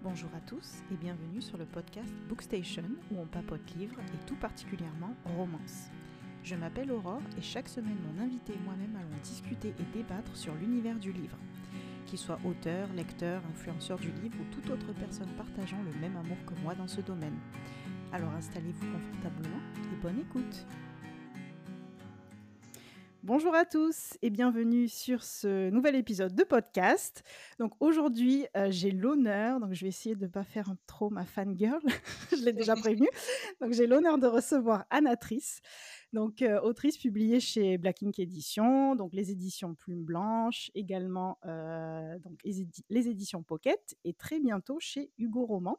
Bonjour à tous et bienvenue sur le podcast Bookstation où on papote livres et tout particulièrement romance. Je m'appelle Aurore et chaque semaine mon invité et moi-même allons discuter et débattre sur l'univers du livre. Qu'il soit auteur, lecteur, influenceur du livre ou toute autre personne partageant le même amour que moi dans ce domaine. Alors installez-vous confortablement et bonne écoute. Bonjour à tous et bienvenue sur ce nouvel épisode de podcast. Donc aujourd'hui, euh, j'ai l'honneur, donc je vais essayer de ne pas faire trop ma fangirl, je l'ai déjà prévenu. Donc j'ai l'honneur de recevoir Anatrice, donc euh, autrice publiée chez Black Ink Éditions, donc les éditions Plume Blanche, également euh, donc les, éditions Pocket et très bientôt chez Hugo Roman.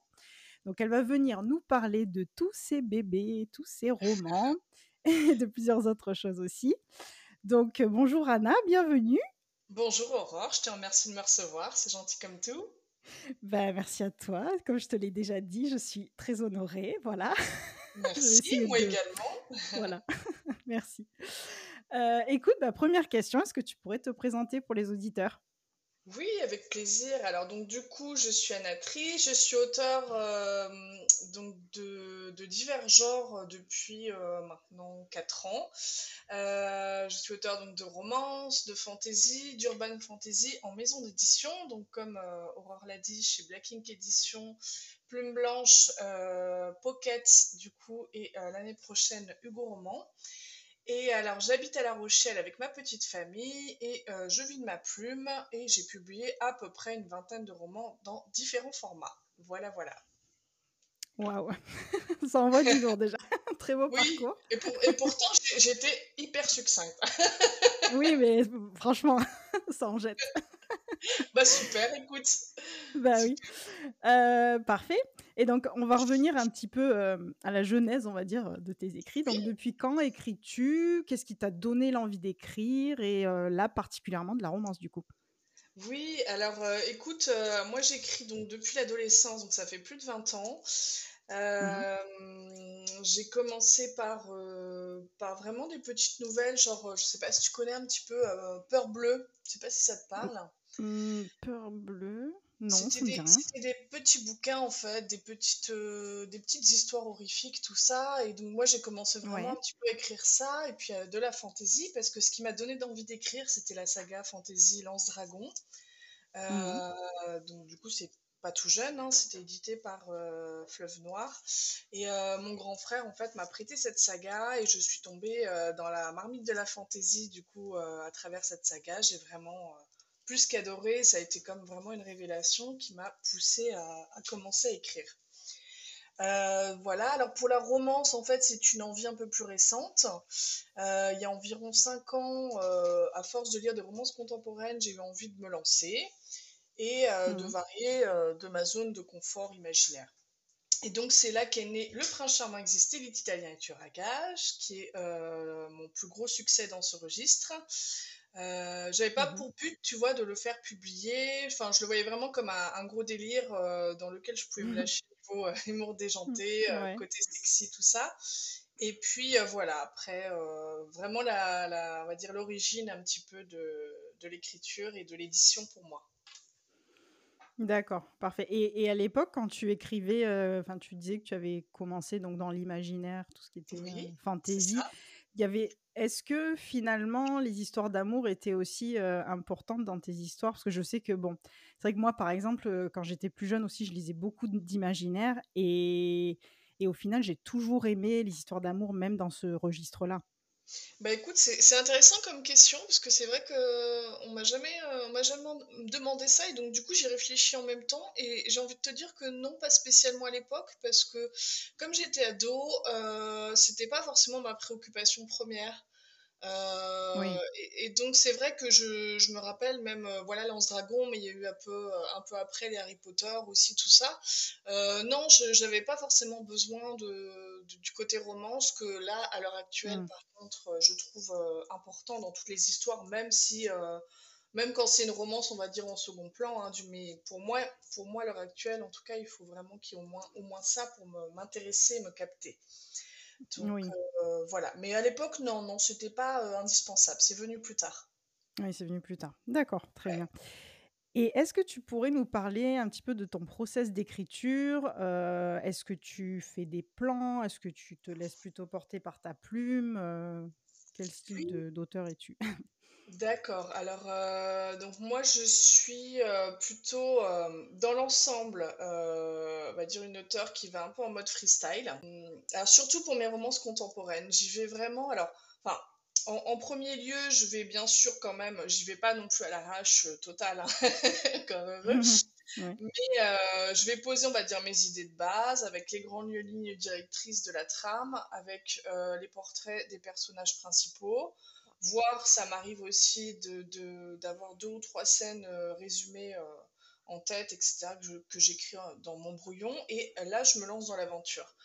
Donc elle va venir nous parler de tous ces bébés, tous ces romans et de plusieurs autres choses aussi. Donc, euh, bonjour Anna, bienvenue. Bonjour Aurore, je te remercie de me recevoir, c'est gentil comme tout. Ben, merci à toi. Comme je te l'ai déjà dit, je suis très honorée. Voilà. Merci, moi également. voilà, merci. Euh, écoute, première question, est-ce que tu pourrais te présenter pour les auditeurs? Oui, avec plaisir. Alors donc du coup, je suis Anatrie, je suis auteur euh, donc de, divers genres depuis euh, maintenant 4 ans. Euh, je suis auteur donc de romances, de fantasy, d'urban fantasy en maison d'édition. Donc comme Aurore l'a dit, chez Black Ink Édition, Plume Blanche, Pocket du coup et l'année prochaine Hugo Roman. Et alors, j'habite à La Rochelle avec ma petite famille et euh, je vis de ma plume et j'ai publié à peu près une vingtaine de romans dans différents formats. Voilà, voilà. Waouh, ça envoie du lourd déjà. Très beau parcours. Et, et pourtant, j'étais hyper succincte. oui, mais franchement, ça en jette. bah super, écoute. Bah oui. Euh, parfait. Et donc, on va revenir un petit peu euh, à la genèse, on va dire, de tes écrits. Donc, depuis quand écris-tu? Qu'est-ce qui t'a donné l'envie d'écrire? Et euh, là, particulièrement de la romance, du coup. Oui, alors euh, écoute, moi j'écris donc depuis l'adolescence, donc ça fait plus de 20 ans. Mmh j'ai commencé par, par vraiment des petites nouvelles, genre, je sais pas si tu connais un petit peu Peur bleue, je sais pas si ça te parle. Mmh, peur bleue non, c'était des, petits bouquins en fait, des petites, euh, des petites histoires horrifiques, tout ça. Et donc moi j'ai commencé vraiment un petit peu à écrire ça et puis euh, de la fantaisie parce que ce qui m'a donné d'envie d'écrire c'était la saga fantasy Lance Dragon. Mmh euh, donc du coup c'est pas tout jeune, hein, c'était édité par Fleuve Noir. Et mon grand frère en fait m'a prêté cette saga et je suis tombée dans la marmite de la fantaisie du coup à travers cette saga. J'ai vraiment plus qu'adoré, ça a été comme vraiment une révélation qui m'a poussée à, commencer à écrire. Euh, voilà, alors pour la romance, en fait, c'est une envie un peu plus récente. Euh, il y a environ cinq ans, euh, à force de lire des romances contemporaines, j'ai eu envie de me lancer et de mmh. varier de ma zone de confort imaginaire. Et donc c'est là qu'est né Le Prince Charmant existait, l'Italien italien et Turagage, qui est mon plus gros succès dans ce registre. Euh, j'avais pas mmh pour but, tu vois, de le faire publier. Enfin, je le voyais vraiment comme un, gros délire euh, dans lequel je pouvais me mmh lâcher niveau euh, humour déjanté, mmh, côté sexy, tout ça. Et puis voilà, après, vraiment la, on va dire l'origine un petit peu de, de l'écriture et de l'édition pour moi. D'accord, parfait. Et, et à l'époque, quand tu écrivais, enfin, tu disais que tu avais commencé donc dans l'imaginaire, tout ce qui était fantasy. Il y avait est-ce que finalement les histoires d'amour étaient aussi importantes dans tes histoires? Parce que je sais que bon, c'est vrai que moi par exemple, quand j'étais plus jeune aussi, je lisais beaucoup d'imaginaire et, et au final j'ai toujours aimé les histoires d'amour même dans ce registre-là. Bah écoute, c'est intéressant comme question parce que c'est vrai qu'on m'a jamais, on m'a jamais demandé ça et donc du coup j'y réfléchis en même temps et j'ai envie de te dire que non, pas spécialement à l'époque parce que comme j'étais ado, euh, c'était pas forcément ma préoccupation première. Euh, et, donc c'est vrai que je, je, me rappelle même euh, voilà Lance Dragon mais il y a eu un peu euh, un peu après les Harry Potter aussi tout ça non je n'avais pas forcément besoin de, du côté romance que là à l'heure actuelle mm. par contre je trouve important dans toutes les histoires même si même quand c'est une romance on va dire en second plan hein, du, mais pour moi pour moi à l'heure actuelle en tout cas il faut vraiment qu'il y ait au moins au moins ça pour m'intéresser me capter oui. Euh, voilà. Mais à l'époque, non, non, c'était pas euh, indispensable. C'est venu plus tard. Oui, c'est venu plus tard. D'accord, très bien. Et est-ce que tu pourrais nous parler un petit peu de ton process d'écriture? Heu, est-ce que tu fais des plans? Est-ce que tu te laisses plutôt porter par ta plume? Heu, quel style Oui. de d'auteur es-tu? D'accord. Alors, heu, donc moi je suis, heu, plutôt, hem, dans l'ensemble, heu, on va dire une auteure qui va un peu en mode freestyle. Mmh, alors surtout pour mes romances contemporaines. J'y vais vraiment alors, en en 1 lieu, je vais bien sûr quand même j'y vais pas non plus à l'arrache, heu, totale, hein, comme. Ouais. Mais, heu, je vais poser, on va dire, mes idées de base avec les grandes lignes directrices de la trame, avec, heu, les portraits des personnages principaux. Voire ça m'arrive aussi de de d'avoir 2 ou 3 scènes, résumées, en tête et cetera que j'écris dans mon brouillon et là je me lance dans l'aventure.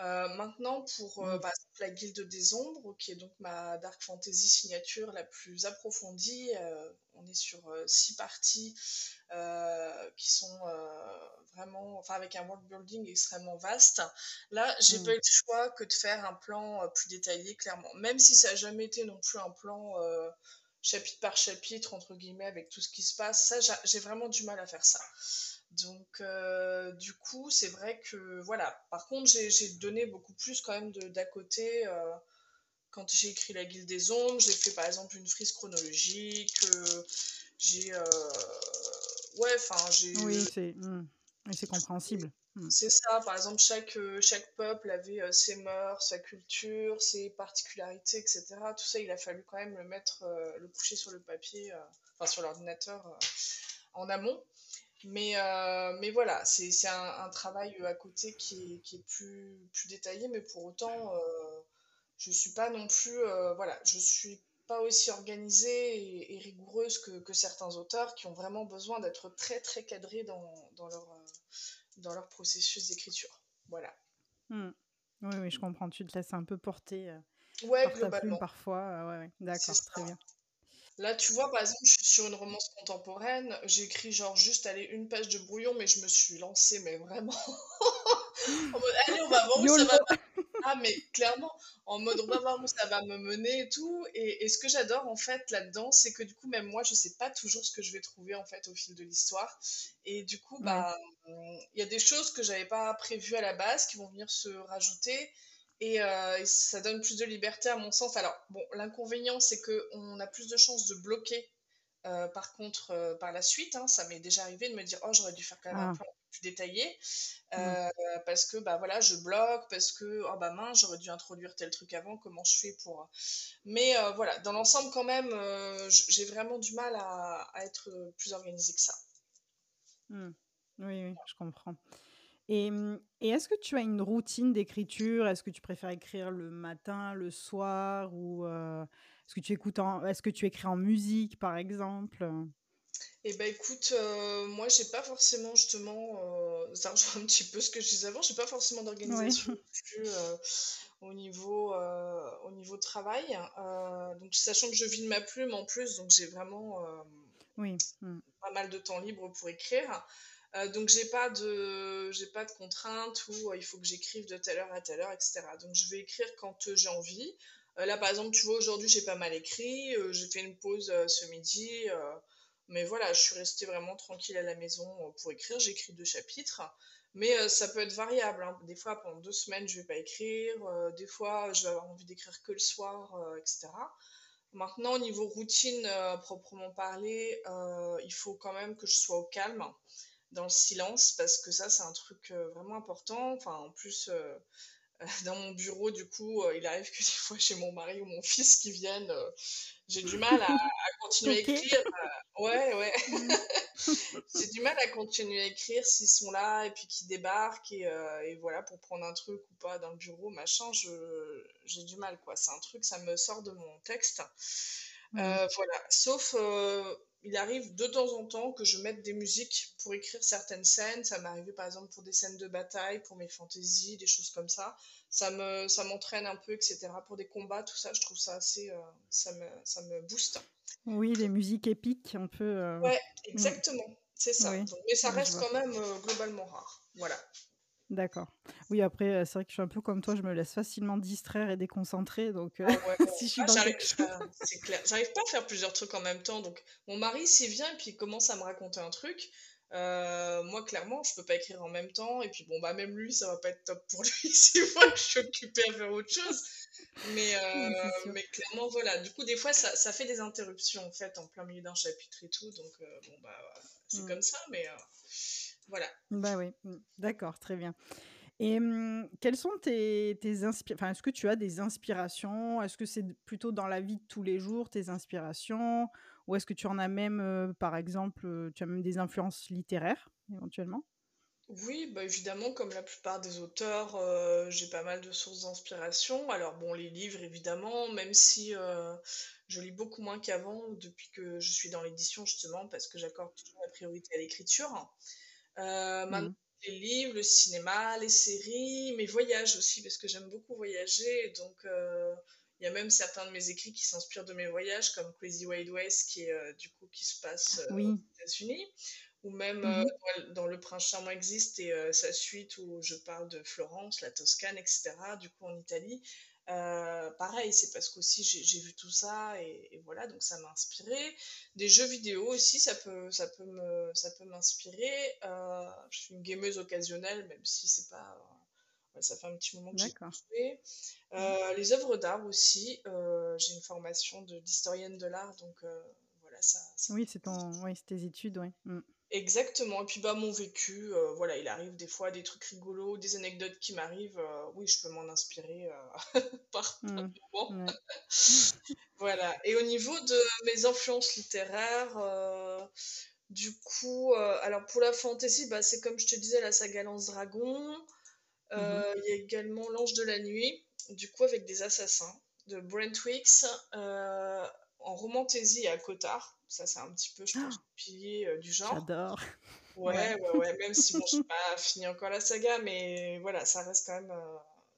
Heu, maintenant pour, Mmh. par exemple la Guilde des Ombres, qui est donc ma dark fantasy signature la plus approfondie, heu, on est sur, 6 parties, qui sont, vraiment enfin avec un world building extrêmement vaste. Là, j'ai pas Mmh. eu le choix que de faire un plan, plus détaillé clairement. Même si ça a jamais été non plus un plan, «chapitre par chapitre» entre guillemets avec tout ce qui se passe, ça j'a j'ai vraiment du mal à faire ça. Donc, heu, du coup, c'est vrai que voilà. Par contre, j'ai donné beaucoup plus quand même d'à côté, heu, quand j'ai écrit la Guilde des Ombres, j'ai fait par exemple une frise chronologique, heu, j'ai, ouais, enfin j'ai Oui, c'est mmh. C'est compréhensible. Mmh. c'est ça, par exemple, chaque, chaque peuple avait, ses mœurs, sa culture, ses particularités et cetera. Tout ça, il a fallu quand même le mettre, le coucher sur le papier, enfin sur l'ordinateur, en amont. Mais, heu, mais voilà, c'est un un travail, heu, à côté qui est qui est plus plus détaillé, mais pour autant, heu, je suis pas non plus, voilà, je suis pas aussi organisée et et rigoureuse que que certains auteurs qui ont vraiment besoin d'être très, très cadrés dans dans leur, dans leur processus d'écriture. Voilà. Mmh. Oui, oui, je comprends. Tu te laisses un peu porter, Ouais, par ta plume globalement. parfois, ouais, ouais. D'accord, très bien. Là, tu vois, par exemple, je suis sur une romance contemporaine, j'écris genre juste, allez, une page de brouillon, mais je me suis lancée, mais vraiment. En mode: «Allez, on va voir où ça va! Ah mais clairement, en mode on va voir où ça va me mener et tout. Et et ce que j'adore en fait là-dedans, c'est que du coup même moi je sais pas toujours ce que je vais trouver en fait au fil de l'histoire. Et du coup bah, il y a des choses que j'avais pas prévues à la base qui vont venir se rajouter et heu et ça donne plus de liberté à mon sens. Alors bon, l'inconvénient c'est qu'on a plus de chances de bloquer, heu, par contre, heu, par la suite, hein. Ça m'est déjà arrivé de me dire: «Oh j'aurais dû faire quand même un Ah. plan plus détaillé», Mmh. heu, parce que, bah, voilà, je bloque, parce que: «Oh bah mince, j'aurais dû introduire tel truc avant, comment je fais pour, heu» mais voilà, dans l'ensemble quand même, j'ai vraiment du mal à à être, plus organisée que ça. Mmh. Oui, oui, je comprends et mmh et est-ce que tu as une routine d'écriture? Est-ce que tu préfères écrire le matin, le soir ou est-ce que tu écoutes en est-ce que tu écris en musique, par exemple? Et bah, écoute, heu, moi j'ai pas forcément justement, heu, ça rejoint un petit peu ce que je disais avant, j'ai pas forcément d'organisation au niveau, au niveau travail, donc sachant que je vis de ma plume en plus, donc j'ai vraiment, Oui. Mmh. pas mal de temps libre pour écrire, heu, donc j'ai pas de j'ai pas de contraintes où, heu, il faut que j'écrive de telle heure à telle heure et cetera, donc je vais écrire quand, heu, j'ai envie. Là, par exemple, tu vois, aujourd'hui, j'ai pas mal écrit, j'ai fait une pause, ce midi, mais voilà, je suis restée vraiment tranquille à la maison, pour écrire. Écrit 2 chapitres, mais ça peut être variable, hein. Des fois, pendant 2 semaines, je vais pas écrire, des fois, je vais avoir envie d'écrire que le soir, heu et cetera. Maintenant, au niveau routine, heu, proprement heu, il faut quand même que je sois au calme, dans le silence, parce que ça, c'est un truc, heu, vraiment important. Enfin, en plus, heu, dans mon bureau, du coup, heu, il arrive que des fois, j'ai mon mari ou mon fils qui viennent, j'ai du mal à à continuer à écrire, ouais, ouais. Mmh. J'ai du mal à continuer à écrire s'ils sont là et puis qu'ils débarquent et et voilà, pour prendre un truc ou pas dans le bureau, machin, j'ai du mal, quoi. C'est un truc, ça me sort de mon texte. Mmh. Heu, voilà, sauf, il arrive de temps en temps que je mette des musiques pour écrire certaines scènes. Ça m'est arrivé, par exemple, pour des scènes de bataille, pour mes fantaisies, des choses comme ça. Ça me ça m'entraîne un peu et cetera. Pour des combats, tout ça, je trouve ça assez, heu, ça me ça me booste. Oui, les musiques épiques un peu, heu, Ouais, exactement, c'est ça, Oui, donc mais ça reste quand même, heu, globalement rare, voilà. D'accord. Oui, après, c'est vrai que je suis un peu comme toi, je me laisse facilement distraire et déconcentrer, donc Ah ouais, si je suis ah dans j'arrive quelque clair. J'arrive pas à faire plusieurs trucs en même temps, donc mon mari s'il vient et puis il commence à me raconter un truc, heu, moi clairement je peux pas écrire en même temps et puis bon, bah, même lui ça va pas être top pour lui voit que je suis occupée à faire autre chose. Mais Oui, mais clairement voilà, du coup des fois ça ça fait des interruptions en fait en plein milieu d'un chapitre et tout, donc bon bah, c'est Mmh. comme ça, mais voilà. Bah, oui, mmh, d'accord, très bien. Et mmh, quelles sont tes tes inspi enfin, est-ce que tu as des inspirations? Est-ce que c'est plutôt dans la vie de tous les jours, tes inspirations? Ou est-ce que tu en as même, par exemple, tu as même des influences littéraires, éventuellement? Oui, bah, évidemment, comme la plupart des auteurs, j'ai pas mal de sources d'inspiration. Alors bon, les livres évidemment, même si, je lis beaucoup moins qu'avant depuis que je suis dans l'édition justement parce que j'accorde toujours la priorité à l'écriture. Maintenant Mmh. les livres, le cinéma, les séries, mes voyages aussi parce que j'aime beaucoup voyager donc heu, il y a même certains de mes écrits qui s'inspirent de mes voyages comme Crazy Wild West qui est, heu, du coup qui se passe, aux. États-Unis ou même, Mmh heu, mh. dans dans Le Prince charmant existe et sa suite où je parle de Florence, la Toscane et cetera, du coup en Italie. Heu, pareil, c'est parce qu'aussi j'ai j'ai vu tout ça et et voilà, donc ça m'a inspirée. Des jeux vidéo aussi, ça peut ça peut me ça peut m'inspirer. Heu, je suis une gameuse occasionnelle, même si c'est pas, ouais, ça fait un petit moment que j'ai joué. Mmh. Les œuvres d'art aussi, j'ai une formation de d'historienne de l'art, donc voilà, ça ça Oui, c'est ton oui, tes études, ouais. Mmh. Exactement et puis, bah, mon vécu, heu, voilà, il arrive des fois des trucs rigolos, des anecdotes qui m'arrivent, heu, oui, je peux m'en inspirer, par par Mmh. moment. Ouais. Voilà et au niveau de mes influences littéraires, heu, du coup, alors pour la fantasy, bah, c'est comme je te disais la saga Lance Dragon. Mmh il y a également L'Ange de la nuit, du coup avec des assassins, de Brent Weeks, en romantasy et à Cotard. Ça, c'est un petit peu, je pense, le pilier, heu, du genre. J'adore. Ouais. Ouais, ouais, ouais, même si bon, j'ai pas fini encore la saga, mais voilà, ça reste quand même,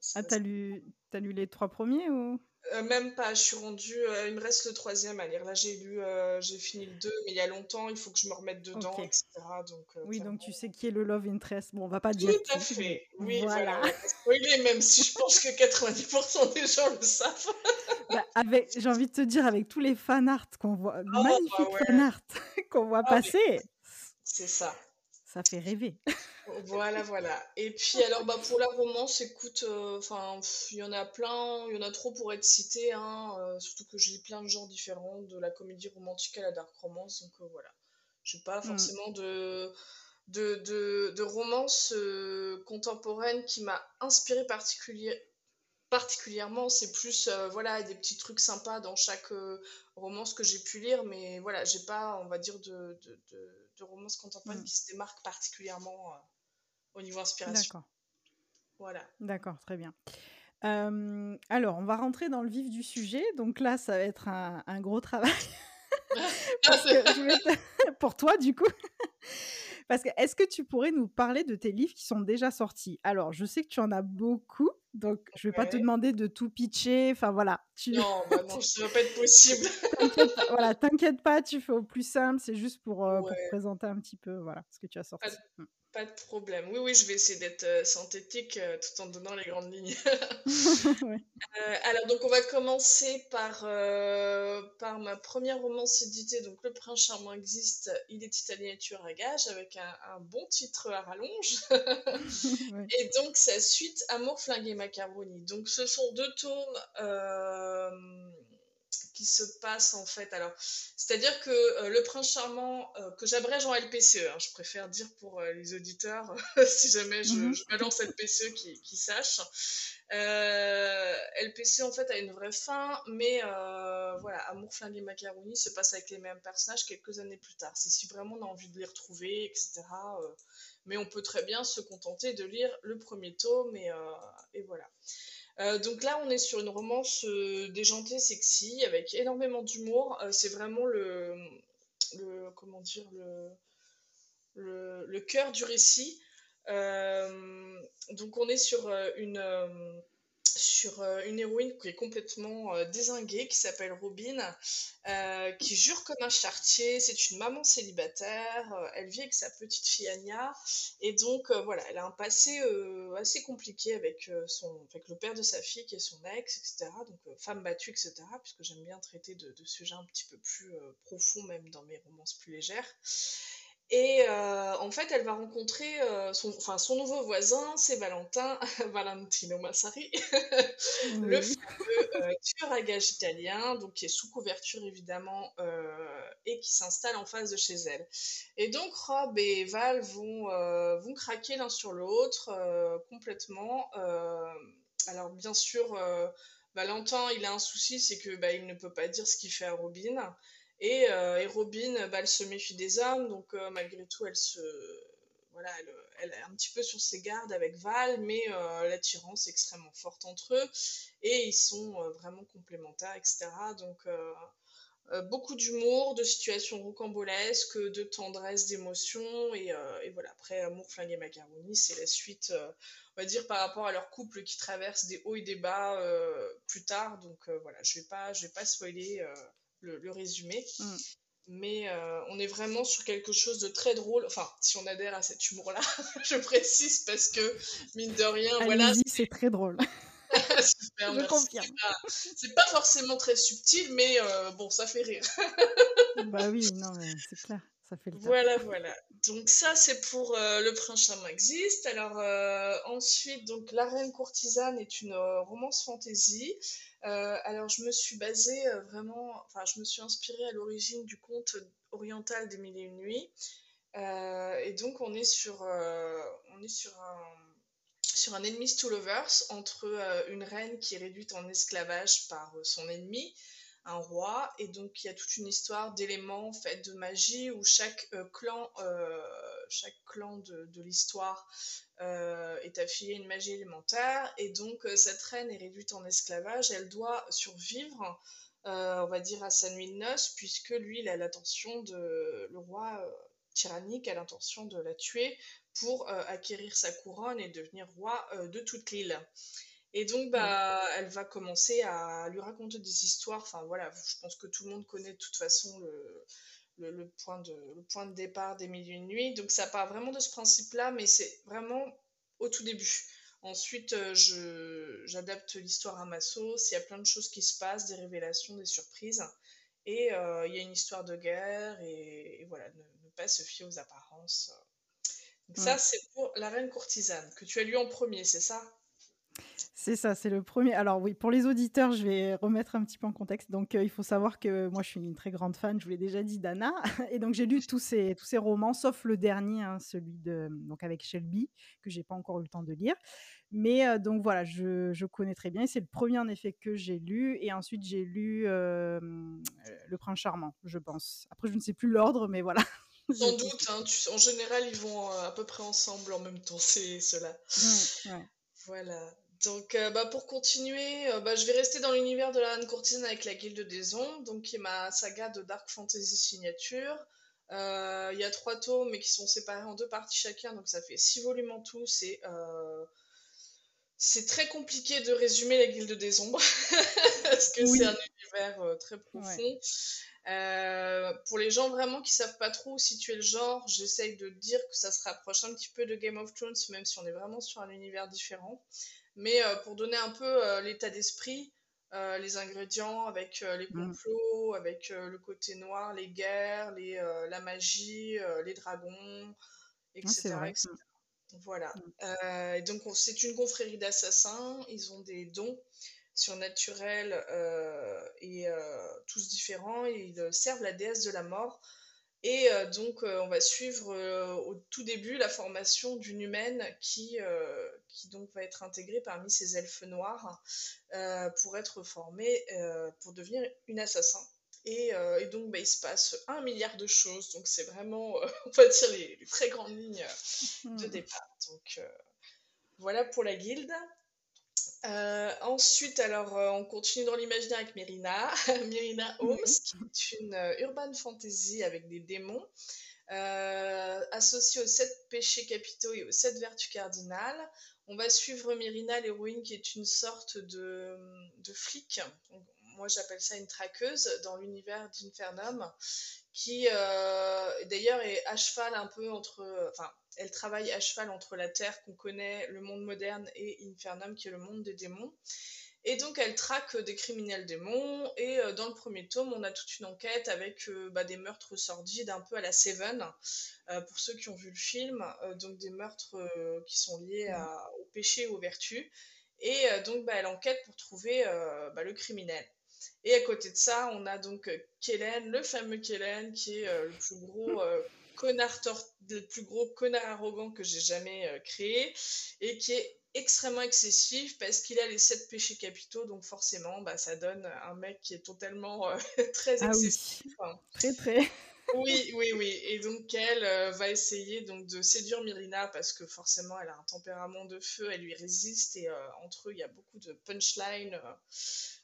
ça Ah, tu as reste lu as lu les 3 premiers ou? Heu, même pas, je suis rendue, heu, il me reste le troisième à lire. Là, j'ai lu, heu, j'ai fini le 2 mais il y a longtemps, il faut que je me remette dedans et OK. cetera donc heu, Oui, donc tu sais qui est le love interest. Bon, on va pas dire tout à mais fait, oui, voilà, spoiler, même si je pense que 90% des gens le savent. Bah, avec j'ai envie de te dire avec tous les fan art qu'on voit Oh bah, magnifiques ouais. art qu'on voit Ah mais passer, c'est ça. Ça fait rêver. Voilà, voilà et puis alors, bah, pour la romance, écoute, heu, enfin, il y en a plein, il y en a trop pour être cité, hein, heu, surtout que je lis plein de genres différents, de la comédie romantique à la dark romance donc heu, voilà. J'ai pas Mmh. forcément de de de de romance, contemporaine qui m'a inspirée particulier particulièrement. C'est plus, voilà, des petits trucs sympas dans chaque, romance que j'ai pu lire mais voilà, j'ai pas, on va dire, de de de de romance contemporaine Mmh. qui se démarque particulièrement, heu, au niveau inspiration. D'accord. Voilà. D'accord, très bien. Hem, alors on va rentrer dans le vif du sujet, donc là, ça va être un un gros travail parce que je vais te pour toi, du coup. Parce que est-ce que tu pourrais nous parler de tes livres qui sont déjà sortis? Alors, je sais que tu en as beaucoup, donc je vais pas te demander de tout pitcher, enfin voilà, tu Non, bah, non, ça va pas être possible. t'inquiète pas, voilà, t'inquiète pas, tu fais au plus simple, c'est juste pour, Ouais. présenter un petit peu, voilà, ce que tu as sorti. Mmh. Pas de problème. Oui, oui, je vais essayer d'être, heu, synthétique, heu, tout en donnant les grandes lignes. Ouais. Heu, alors donc on va commencer par, par ma première romance éditée, donc Le Prince charmant existe, il est italien et tueur à gages avec un un bon titre à rallonge Ouais. et donc sa suite Amour, flingue et macaroni. Donc ce sont 2 tomes, qui se passent en fait alors, c'est-à-dire que, heu, Le Prince charmant, heu, que j'abrège en LPCE, hein, je préfère dire pour, heu, les auditeurs, si jamais je mh. je balance LPCE qu'ils qu'ils sachent. LPCE en fait a une vraie fin, mais voilà, Amour, flingue et macaroni se passe avec les mêmes personnages quelques années plus tard. C'est si vraiment on a envie de les retrouver et cetera, heu, mais on peut très bien se contenter de lire le 1er tome et et voilà. Heu, donc là, on est sur une romance, heu, déjantée, sexy, avec énormément d'humour. Heu, c'est vraiment le, comment dire? Le le cœur du récit. Donc on est sur, une, sur euh, une héroïne qui est complètement euh, désinguée, qui s'appelle Robin, euh, qui jure comme un chartier. C'est une maman célibataire. elle vit avec sa petite fille Anya. Et donc, voilà, elle a un passé assez compliqué avec, son, avec le père de sa fille, qui est son ex, etc. Donc, femme battue, etc. Puisque j'aime bien traiter de, de, sujets un petit peu plus profonds, même dans mes romances plus légères. Et euh, en fait, elle va rencontrer euh, son, enfin, son nouveau voisin, c'est Valentin, Valentino Massari, le fameux euh, tueur à gages italien, donc qui est sous couverture évidemment, et qui s'installe en face de chez elle. Et donc Rob et Val vont, vont craquer l'un sur l'autre complètement. alors bien sûr, Valentin, il a un souci, c'est que bah, il ne peut pas dire ce qu'il fait à Robin. Euh, et, Robin, bah, elle se méfie des hommes, donc euh, malgré tout, elle se. Voilà, elle, est un petit peu sur ses gardes avec Val, mais euh, l'attirance est extrêmement forte entre eux. Et ils sont vraiment complémentaires, etc. Donc. beaucoup d'humour, de situations rocambolesques, de tendresse, d'émotion, et, voilà. Après, Amour, Flingue et Macaroni, c'est la suite, on va dire, par rapport à leur couple qui traverse des hauts et des bas plus tard. Donc voilà, je vais vais pas spoiler le, résumé. Mm. Mais euh, on est vraiment sur quelque chose de très drôle. Enfin, si on adhère à cet humour-là, je précise parce que, mine de rien, voilà. C'est très drôle. Super, je confirme. C'est pas, forcément très subtil, mais euh, bon, ça fait rire. bah oui, non, mais c'est clair. Voilà, voilà. Donc ça, c'est pour euh, Le Prince Charmant existe. Alors ensuite, donc La Reine Courtisane est une romance fantasy. Euh, alors, je me suis basée euh, vraiment, enfin, je me suis inspirée à l'origine du conte oriental des Mille et Une Nuits. Euh, et donc, on est sur, on est sur un, sur un enemies to lovers entre une reine qui est réduite en esclavage par son ennemi, un roi, et donc il y a toute une histoire d'éléments faits de magie où chaque clan, chaque clan de, l'histoire euh, est affiliée à une magie élémentaire, et donc euh, cette reine est réduite en esclavage, elle doit survivre, euh, on va dire, à sa nuit de noces, puisque lui, il a l'intention de... Le roi tyrannique a l'intention de la tuer pour acquérir sa couronne et devenir roi de toute l'île. Et donc, bah, elle va commencer à lui raconter des histoires. Enfin, voilà, je pense que tout le monde connaît de toute façon le, le, point, de, le point de départ des Mille et Une Nuits. Donc ça part vraiment de ce principe-là, mais c'est vraiment au tout début. Ensuite, euh, j'adapte l'histoire à ma sauce. Il y a plein de choses qui se passent, des révélations, des surprises. Et euh, il y a une histoire de guerre. Et, voilà, ne, pas se fier aux apparences. Donc ça, c'est pour La Reine Courtisane, que tu as lu en premier, c'est ça? C'est ça, c'est le premier. Alors oui, pour les auditeurs, je vais remettre un petit peu en contexte. Donc, euh, il faut savoir que moi, je suis une très grande fan, je vous l'ai déjà dit, d'Anna. Et donc, j'ai lu tous ces, tous romans, sauf le dernier, hein, celui de, donc avec Shelby, que j'ai pas encore eu le temps de lire. Mais euh, donc voilà, je, je, connais très bien. C'est le premier, en effet, que j'ai lu. Et ensuite, j'ai lu euh, Le Prince Charmant, je pense. Après, je ne sais plus l'ordre, mais voilà. Sans doute, hein, en général, ils vont à peu près ensemble en même temps, c'est cela. ouais. Voilà. Donc, euh, bah, pour continuer, euh, bah, je vais rester dans l'univers de la reine courtisane avec la Guilde des Ombres, donc qui est ma saga de Dark Fantasy signature. Euh, il y a trois tomes, mais qui sont séparés en deux parties chacun, donc ça fait six volumes en tout. C'est c'est très compliqué de résumer la Guilde des Ombres, parce que c'est un univers très profond. pour les gens vraiment qui savent pas trop où situer le genre, j'essaye de dire que ça se rapproche un petit peu de Game of Thrones, même si on est vraiment sur un univers différent. Mais euh, pour donner un peu euh, l'état d'esprit, euh, les ingrédients avec les mm. complots, avec le côté noir, les guerres, les, la magie, les dragons, etc. Mm. Voilà. Mm. et donc, c'est une confrérie d'assassins. Ils ont des dons surnaturels et tous différents. Ils servent la déesse de la mort et donc, on va suivre au tout début la formation d'une humaine qui, qui donc va être intégrée parmi ces elfes noirs pour être formée, pour devenir une assassin. Et, donc, bah, il se passe un milliard de choses. Donc, c'est vraiment, on va dire, les, les très grandes lignes de hmm. départ. Donc, voilà pour la guilde. Euh, ensuite, alors, euh, on continue dans l'imaginaire avec Myrina, Myrina Holmes, qui est une euh, urban fantasy avec des démons, associée aux sept péchés capitaux et aux sept vertus cardinales. on va suivre Myrina, l'héroïne, qui est une sorte de, de flic. Moi, j'appelle ça une traqueuse dans l'univers d'Infernum, qui euh, d'ailleurs est à cheval un peu entre. Enfin, elle travaille à cheval entre la Terre qu'on connaît, le monde moderne, et Infernum, qui est le monde des démons. Et donc, elle traque des criminels démons. Et euh, dans le premier tome, on a toute une enquête avec euh, bah, des meurtres sordides, un peu à la Seven, euh, pour ceux qui ont vu le film. donc, des meurtres qui sont liés au péché aux vertus. Et donc, bah, elle enquête pour trouver bah, le criminel. Et à côté de ça, on a donc Kellen, le fameux Kellen, qui est le plus gros connard le plus gros connard arrogant que j'ai jamais créé et qui est extrêmement excessif parce qu'il a les sept péchés capitaux, donc forcément, bah, ça donne un mec qui est totalement euh, très ah excessif. Très, très. oui, oui, oui. Et donc, elle euh, va essayer donc, de séduire Myrina parce que forcément, elle a un tempérament de feu, elle lui résiste et euh, entre eux, il y a beaucoup de punchlines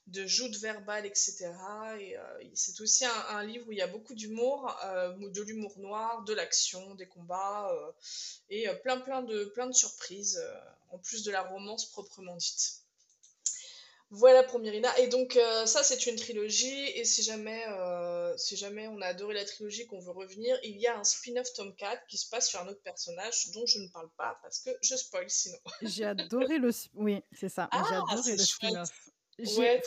de joutes verbales, etc. Et c'est aussi un, livre où il y a beaucoup d'humour, de l'humour noir, de l'action, des combats, et plein, plein, de, plein de surprises, en plus de la romance proprement dite. Voilà pour Myrina. Et donc ça c'est une trilogie et si jamais, si jamais on a adoré la trilogie qu'on veut revenir, il y a un spin-off Tom 4 qui se passe sur un autre personnage dont je ne parle pas parce que je spoil sinon. J'ai adoré le... Oui, c'est ça. J'ai ah, adoré le spin-off. Ouais,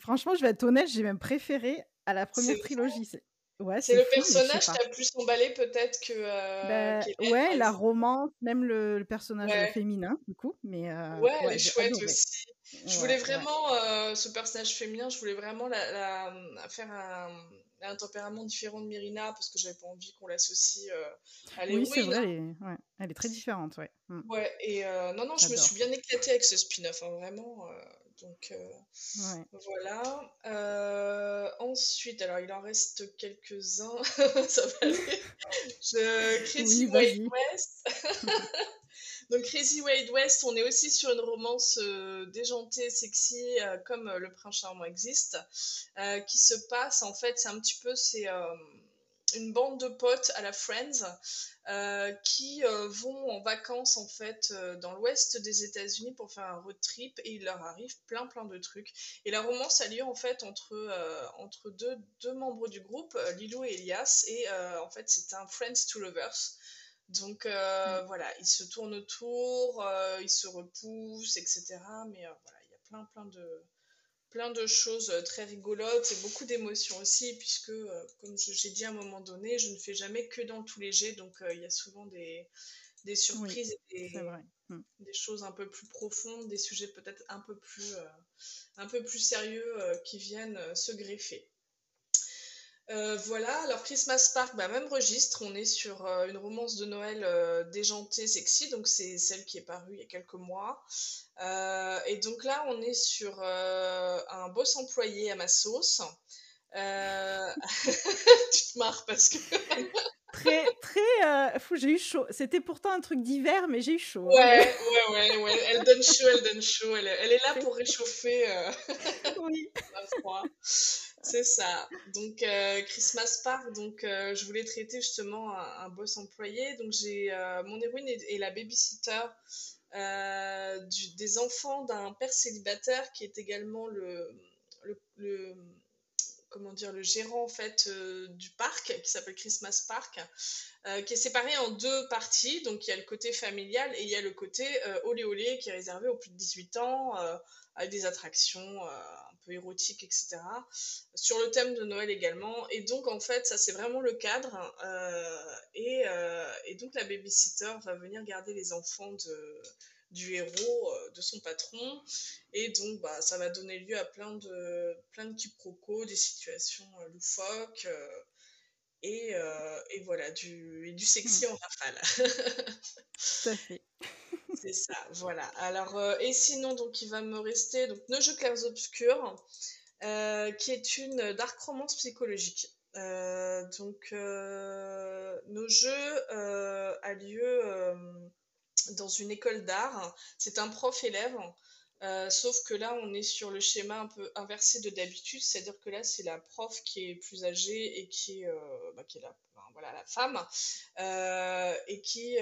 franchement, je vais être honnête, j'ai même préféré à la première trilogie. C'est ouais, c'est le personnage qui a plus emballé peut-être que. Euh, bah, ouais, la romance, même le, personnage féminin, du coup. Mais, euh, ouais, elle est chouette aussi. Je voulais vraiment, euh, ce personnage féminin, je voulais vraiment la, faire un, un, tempérament différent de Myrina parce que j'avais pas envie qu'on l'associe à l'héroïne. Oui, c'est vrai, elle est, ouais, elle est très différente, ouais. Mm. Ouais, et non, non, je me suis bien éclatée avec ce spin-off, hein, vraiment. Donc euh, voilà. Euh, ensuite, alors il en reste quelques-uns. Ça va aller. Je... Crazy Wade West. Donc Crazy Wade West, on est aussi sur une romance euh, déjantée, sexy, comme Le Prince Charmant existe, qui se passe en fait, c'est un petit peu, c'est une bande de potes à la Friends euh, qui euh, vont en vacances en fait euh, dans l'ouest des États-Unis pour faire un road trip et il leur arrive plein plein de trucs. Et la romance a lieu en fait entre, entre deux, deux, membres du groupe, Lilo et Elias, et en fait c'est un Friends to Lovers. Donc mm. voilà, ils se tournent autour, ils se repoussent, etc. Mais voilà, il y a plein plein de plein de choses euh, très rigolotes et beaucoup d'émotions aussi, puisque, euh, comme j'ai dit à un moment donné, je ne fais jamais que dans tous les léger, donc euh, il y a souvent des, des surprises et mm. des, choses un peu plus profondes, des sujets peut-être un peu plus, un peu plus sérieux qui viennent se greffer. Voilà, alors Christmas Park, bah, même registre, on est sur une romance de Noël déjantée, sexy, donc c'est celle qui est parue il y a quelques mois. Euh, et donc là, on est sur euh, un boss employé à ma sauce. Euh, tu te marres parce que. très, très. fou, j'ai eu chaud. C'était pourtant un truc d'hiver, mais j'ai eu chaud. Hein. Ouais, ouais, ouais, Elle donne chaud, elle donne chaud. Elle, elle est là pour réchauffer. oui. C'est ça. Donc, Christmas Park, donc, je voulais traiter justement un, boss employé. Donc, j'ai mon héroïne et, la babysitter euh, des enfants d'un père célibataire qui est également le, le, comment dire, le gérant en fait euh, du parc qui s'appelle Christmas Park, euh, qui est séparé en deux parties. Donc il y a le côté familial et il y a le côté olé olé qui est réservé aux plus de 18 ans avec des attractions peu érotiques, etc. Sur le thème de Noël également. Et donc en fait ça c'est vraiment le cadre. et, et, donc la babysitter va venir garder les enfants de du héros, euh, de son patron. Et donc, bah, ça va donner lieu à plein de, plein de quiproquos, des situations euh, loufoques. Euh, et, et, voilà, du, du sexy en rafale. Tout à fait. C'est ça, voilà. Alors, et sinon, donc, il va me rester donc, Nos jeux clairs obscurs, qui est une dark romance psychologique. donc, nos jeux a lieu dans une école d'art. C'est un prof-élève sauf que là, on est sur le schéma un peu inversé de d'habitude, c'est-à-dire que là, c'est la prof qui est plus âgée et qui est, bah, qui est là, voilà, la femme, et qui,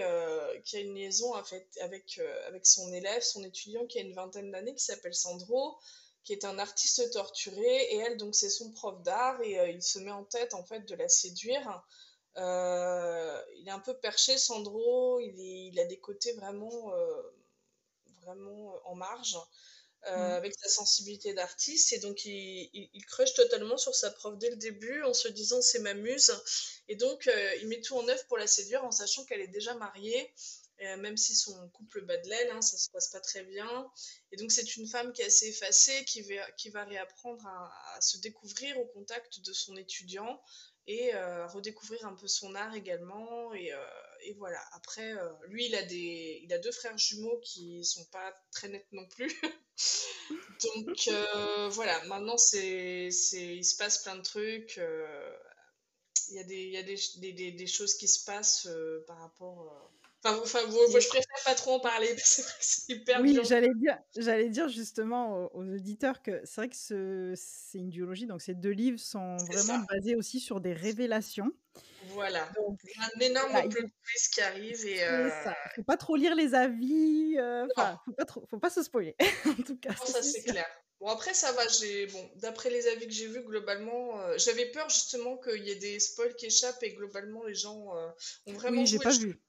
qui a une liaison en fait, avec, avec son élève, son étudiant qui a une vingtaine d'années, qui s'appelle Sandro, qui est un artiste torturé, et elle, donc, c'est son prof d'art, et il se met en tête, en fait, de la séduire. il est un peu perché, Sandro, il, il a des côtés vraiment, vraiment en marge. Euh, mmh. avec sa sensibilité d'artiste. Et donc, il, il, crush totalement sur sa prof dès le début en se disant c'est ma muse. Et donc, euh, il met tout en œuvre pour la séduire en sachant qu'elle est déjà mariée. Euh, même si son couple bat de l'aile, hein, ça se passe pas très bien. Et donc, c'est une femme qui est assez effacée, qui va, qui va réapprendre à, se découvrir au contact de son étudiant et redécouvrir un peu son art également. Et, et voilà. Après, lui, il a, des, il a deux frères jumeaux qui sont pas très nets non plus. Donc euh, voilà, maintenant c'est, il se passe plein de trucs. Euh, il y a, des, il y a des, des, des, choses qui se passent euh, par rapport. Enfin, enfin je préfère pas trop en parler, c'est vrai que c'est hyper Oui, j'allais dire, j'allais dire justement aux, auditeurs que c'est vrai que ce, c'est une duologie, donc ces deux livres sont vraiment basés aussi sur des révélations. Voilà, donc, un énorme voilà, plot twist qui arrive et. Euh... Ça. Faut pas trop lire les avis, enfin, faut pas trop, faut pas se spoiler, en tout cas. Non, ça c'est clair. Bon après ça va, j'ai bon d'après les avis que j'ai vus globalement, euh, j'avais peur justement qu'il y ait des spoils qui échappent et globalement les gens euh, ont vraiment. Oui, j'ai pas vu.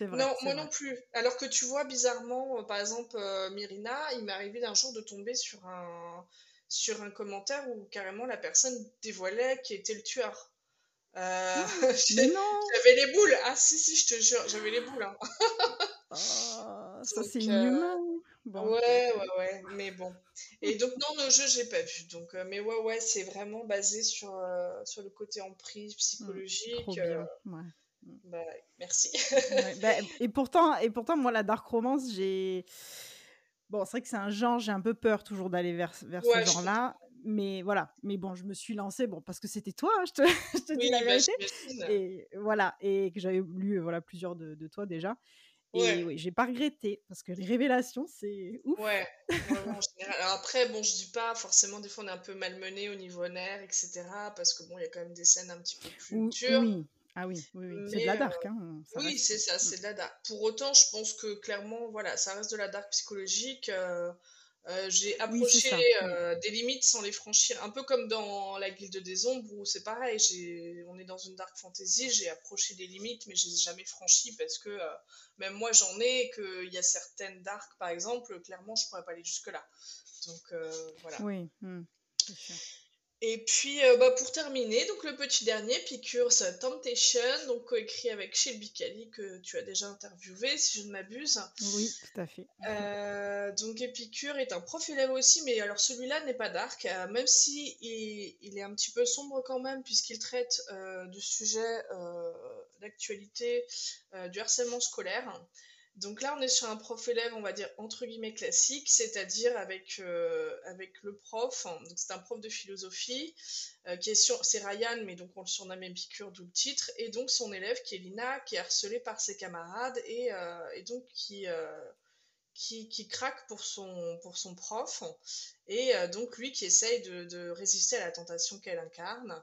Vrai, non, moi vrai. non plus. Alors que tu vois, bizarrement, euh, par exemple, euh, Myrina, il m'est arrivé d'un jour de tomber sur un, sur un commentaire où carrément la personne dévoilait qui était le tueur. Euh, oh, j'avais les boules. Ah si, si, je te jure, j'avais les boules. Hein. oh, ça, c'est inhumain. Bon. Ouais, ouais, ouais, mais bon. Et donc, non, le jeu, j'ai pas vu. Donc, euh, mais ouais, ouais, c'est vraiment basé sur, euh, sur le côté emprise mmh, psychologique. Mmh, ouais. Bah, merci. ouais, bah, et, pourtant, et pourtant, moi, la dark romance, j'ai. Bon, c'est vrai que c'est un genre, j'ai un peu peur toujours d'aller vers, vers ce genre-là mais voilà. Mais bon, je me suis lancée, bon, parce que c'était toi, hein, je te, je te oui, dis la bah, vérité. Et voilà, et que j'avais lu voilà plusieurs de, de toi déjà. Et ouais. oui, j'ai pas regretté parce que les révélations, c'est ouf. Ouais, en général. Alors après, bon, je dis pas forcément, des fois on est un peu malmené au niveau nerf, etc. Parce que bon, il y a quand même des scènes un petit peu plus dures. Oui. Ah oui, oui, oui. c'est de la dark. Hein, oui, c'est ça, c'est de la dark. Pour autant, je pense que clairement, voilà, ça reste de la dark psychologique. Euh, euh, j'ai approché oui, euh, des limites sans les franchir, un peu comme dans la Guilde des Ombres où c'est pareil, on est dans une dark fantasy, j'ai approché des limites mais je les ai jamais franchies parce que euh, même moi j'en ai, qu'il y a certaines dark par exemple, clairement je pourrais pas aller jusque là. Donc euh, voilà. Oui, mmh, c'est sûr. Et puis, euh, bah, pour terminer, donc le petit dernier, Picures Temptation, donc coécrit avec Shelby Kelly, que tu as déjà interviewé, si je ne m'abuse. Oui, tout à fait. Euh, donc Épicure est un prof élève aussi, mais alors celui-là n'est pas dark, euh, même si il, il, est un petit peu sombre quand même, puisqu'il traite euh, du sujet euh, d'actualité du harcèlement scolaire. Donc là, on est sur un prof élève, on va dire entre guillemets classique, c'est-à-dire avec, euh, le prof. c'est un prof de philosophie euh, c'est Ryan, mais donc on le surnomme Épicure, d'où le titre. Et donc son élève qui est Lina, qui est harcelée par ses camarades et, euh, donc qui, craque pour son, prof. Et donc lui qui essaye de résister à la tentation qu'elle incarne.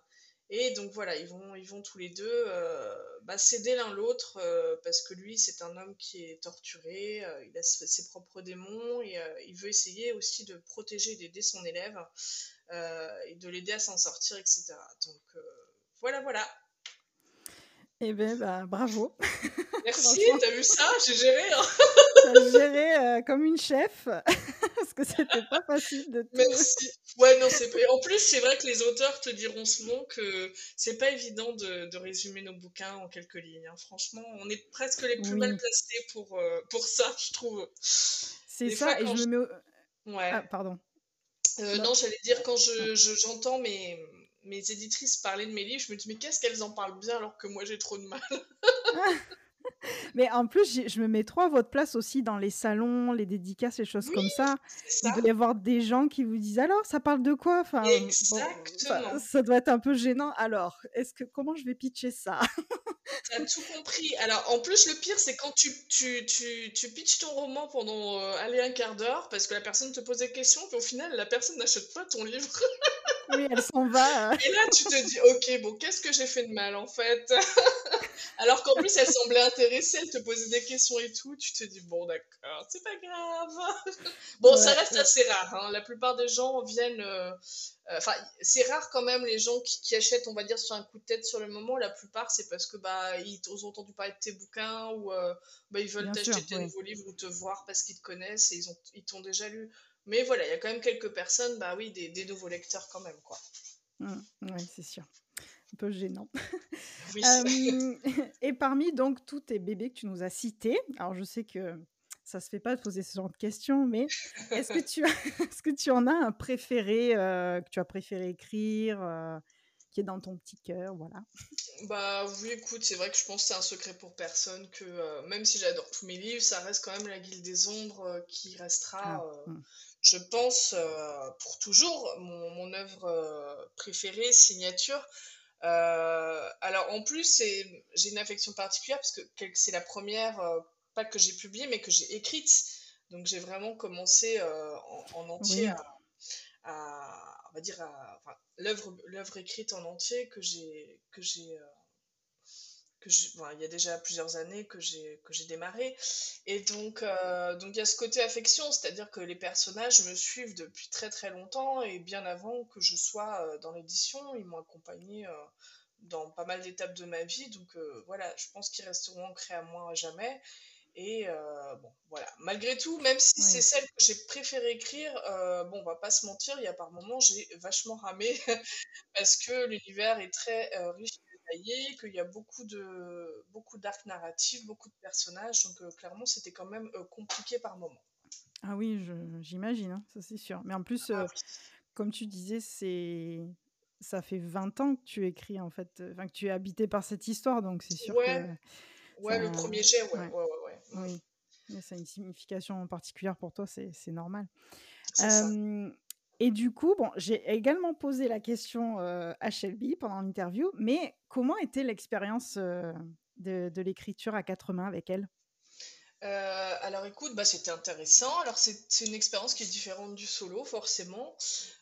Et donc voilà, ils vont, ils vont tous les deux euh, bah, s'aider l'un l'autre euh, parce que lui, c'est un homme qui est torturé, euh, il a ses propres démons et il veut essayer aussi de protéger, d'aider son élève et de l'aider à s'en sortir, etc. Donc voilà, voilà. Eh bien, bah, bravo. Merci, t'as vu ça? J'ai géré. Hein T'as géré euh, comme une chef, parce que c'était pas facile de tout. Merci. Ouais, non, c'est pas... En plus, c'est vrai que les auteurs te diront souvent que c'est pas évident de, de, résumer nos bouquins en quelques lignes. Hein. Franchement, on est presque les plus oui. mal placés pour, euh, pour ça, je trouve. C'est ça, et je me mets au... Ouais. Ah, pardon. Euh, non, j'allais dire, quand je, je, j'entends mes mes éditrices parlaient de mes livres, je me dis mais qu'est-ce qu'elles en parlent bien alors que moi j'ai trop de mal? mais en plus, je me mets trop à votre place aussi dans les salons, les dédicaces, les choses oui, comme ça. ça. Il doit y avoir des gens qui vous disent alors ça parle de quoi? Enfin, Exactement. Bon, ça doit être un peu gênant. Alors, est-ce que comment je vais pitcher ça? T'as tout compris. Alors, en plus, le pire, c'est quand tu, tu, tu, tu pitches ton roman pendant euh, aller un quart d'heure parce que la personne te pose des questions, puis au final, la personne n'achète pas ton livre. Oui, elle s'en va. Et là, tu te dis, ok, bon, qu'est-ce que j'ai fait de mal en fait? Alors qu'en plus, elle semblait intéressée, elle te posait des questions et tout. Tu te dis, bon, d'accord, c'est pas grave. bon, ça reste assez rare. Hein. La plupart des gens viennent. Euh, euh, enfin, c'est rare quand même les gens qui, achètent, on va dire, sur un coup de tête sur le moment. La plupart, c'est parce que bah ils ont entendu parler de tes bouquins ou euh, bah, ils veulent t'acheter tes nouveaux livres ou te voir parce qu'ils te connaissent et ils ont ils t'ont déjà lu. Mais voilà, il y a quand même quelques personnes, bah oui, des, des nouveaux lecteurs quand même, quoi. Mmh, oui, c'est sûr. Un peu gênant. Oui. euh, et parmi donc tous tes bébés que tu nous as cités, alors je sais que ça se fait pas de poser ce genre de questions, mais est-ce que tu, est-ce que tu en as un préféré euh, que tu as préféré écrire, euh, qui est dans ton petit cœur, voilà? Bah oui, écoute, c'est vrai que je pense que c'est un secret pour personne que euh, même si j'adore tous mes livres, ça reste quand même la Guilde des Ombres qui restera. Ah, mmh je pense, pour toujours, mon, mon œuvre préférée, signature. Euh, alors en plus, j'ai une affection particulière parce que c'est la première, pas que j'ai publiée, mais que j'ai écrite. Donc j'ai vraiment commencé en, entier à, on va dire, enfin, l'œuvre écrite en entier que j'ai il y a déjà plusieurs années que j'ai que j'ai démarré. Et donc euh, donc il y a ce côté affection c'est-à-dire que les personnages me suivent depuis très très longtemps et bien avant que je sois euh, dans l'édition ils m'ont accompagné euh, dans pas mal d'étapes de ma vie. Donc voilà je pense qu'ils resteront ancrés à moi à jamais. Et bon voilà. Malgré tout même si c'est celle que j'ai préféré écrire bon on va pas se mentir il y a par moments j'ai vachement ramé parce que l'univers est très riche qu'il y a beaucoup de beaucoup d'arcs narratifs, beaucoup de personnages, donc euh, clairement c'était quand même euh, compliqué par moment. Ah oui, j'imagine, hein, ça c'est sûr. Mais en plus, ah euh, comme tu disais, c'est ça fait 20 ans que tu écris en fait, enfin que tu es habité par cette histoire, donc c'est sûr ouais. que. Ouais, le premier jet, ouais, ouais, ouais, ouais. Oui, mais ça a une signification particulière pour toi, c'est normal. Et du coup, bon, j'ai également posé la question à Shelby pendant l'interview, mais comment était l'expérience de, l'écriture à quatre mains avec elle? Alors écoute, bah, c'était intéressant. Alors c'est une expérience qui est différente du solo, forcément.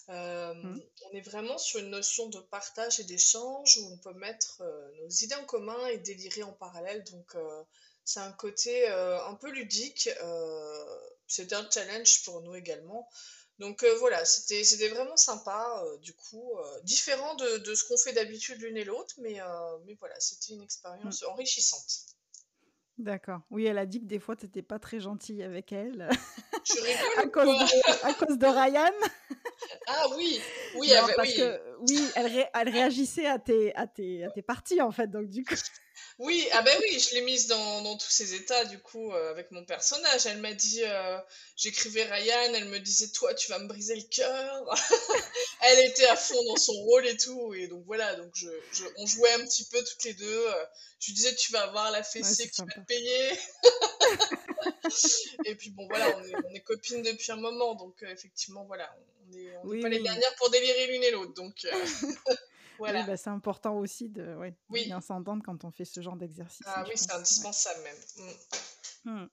Mmh. On est vraiment sur une notion de partage et d'échange où on peut mettre nos idées en commun et délirer en parallèle. Donc c'est un côté un peu ludique. c'était un challenge pour nous également. Donc euh, voilà, c'était c'était vraiment sympa, euh, du coup, euh, différent de, de ce qu'on fait d'habitude l'une et l'autre, mais, mais voilà, c'était une expérience mmh. enrichissante. D'accord. Oui, elle a dit que des fois, tu n'étais pas très gentille avec elle. Je rigole à, cause de, à cause de Ryan? Ah oui, oui, elle, parce Que, oui elle, elle, réagissait à tes, à, tes, à tes parties, en fait, donc du coup... Oui, ah ben oui, je l'ai mise dans, dans, tous ces états, du coup, euh, avec mon personnage. Elle m'a dit, euh, j'écrivais Ryan, elle me disait, toi, tu vas me briser le cœur. elle était à fond dans son rôle et tout. Et donc voilà, donc je, je, on jouait un petit peu toutes les deux. Je lui disais, tu vas avoir la fessée que tu vas te payer. et puis bon, voilà, on est, on est, copines depuis un moment. Donc euh, effectivement, voilà, on n'est on pas les dernières pour délirer l'une et l'autre. Donc. Bah, c'est important aussi de bien s'entendre quand on fait ce genre d'exercice. Ah oui, c'est indispensable même. Mmh. Mmh.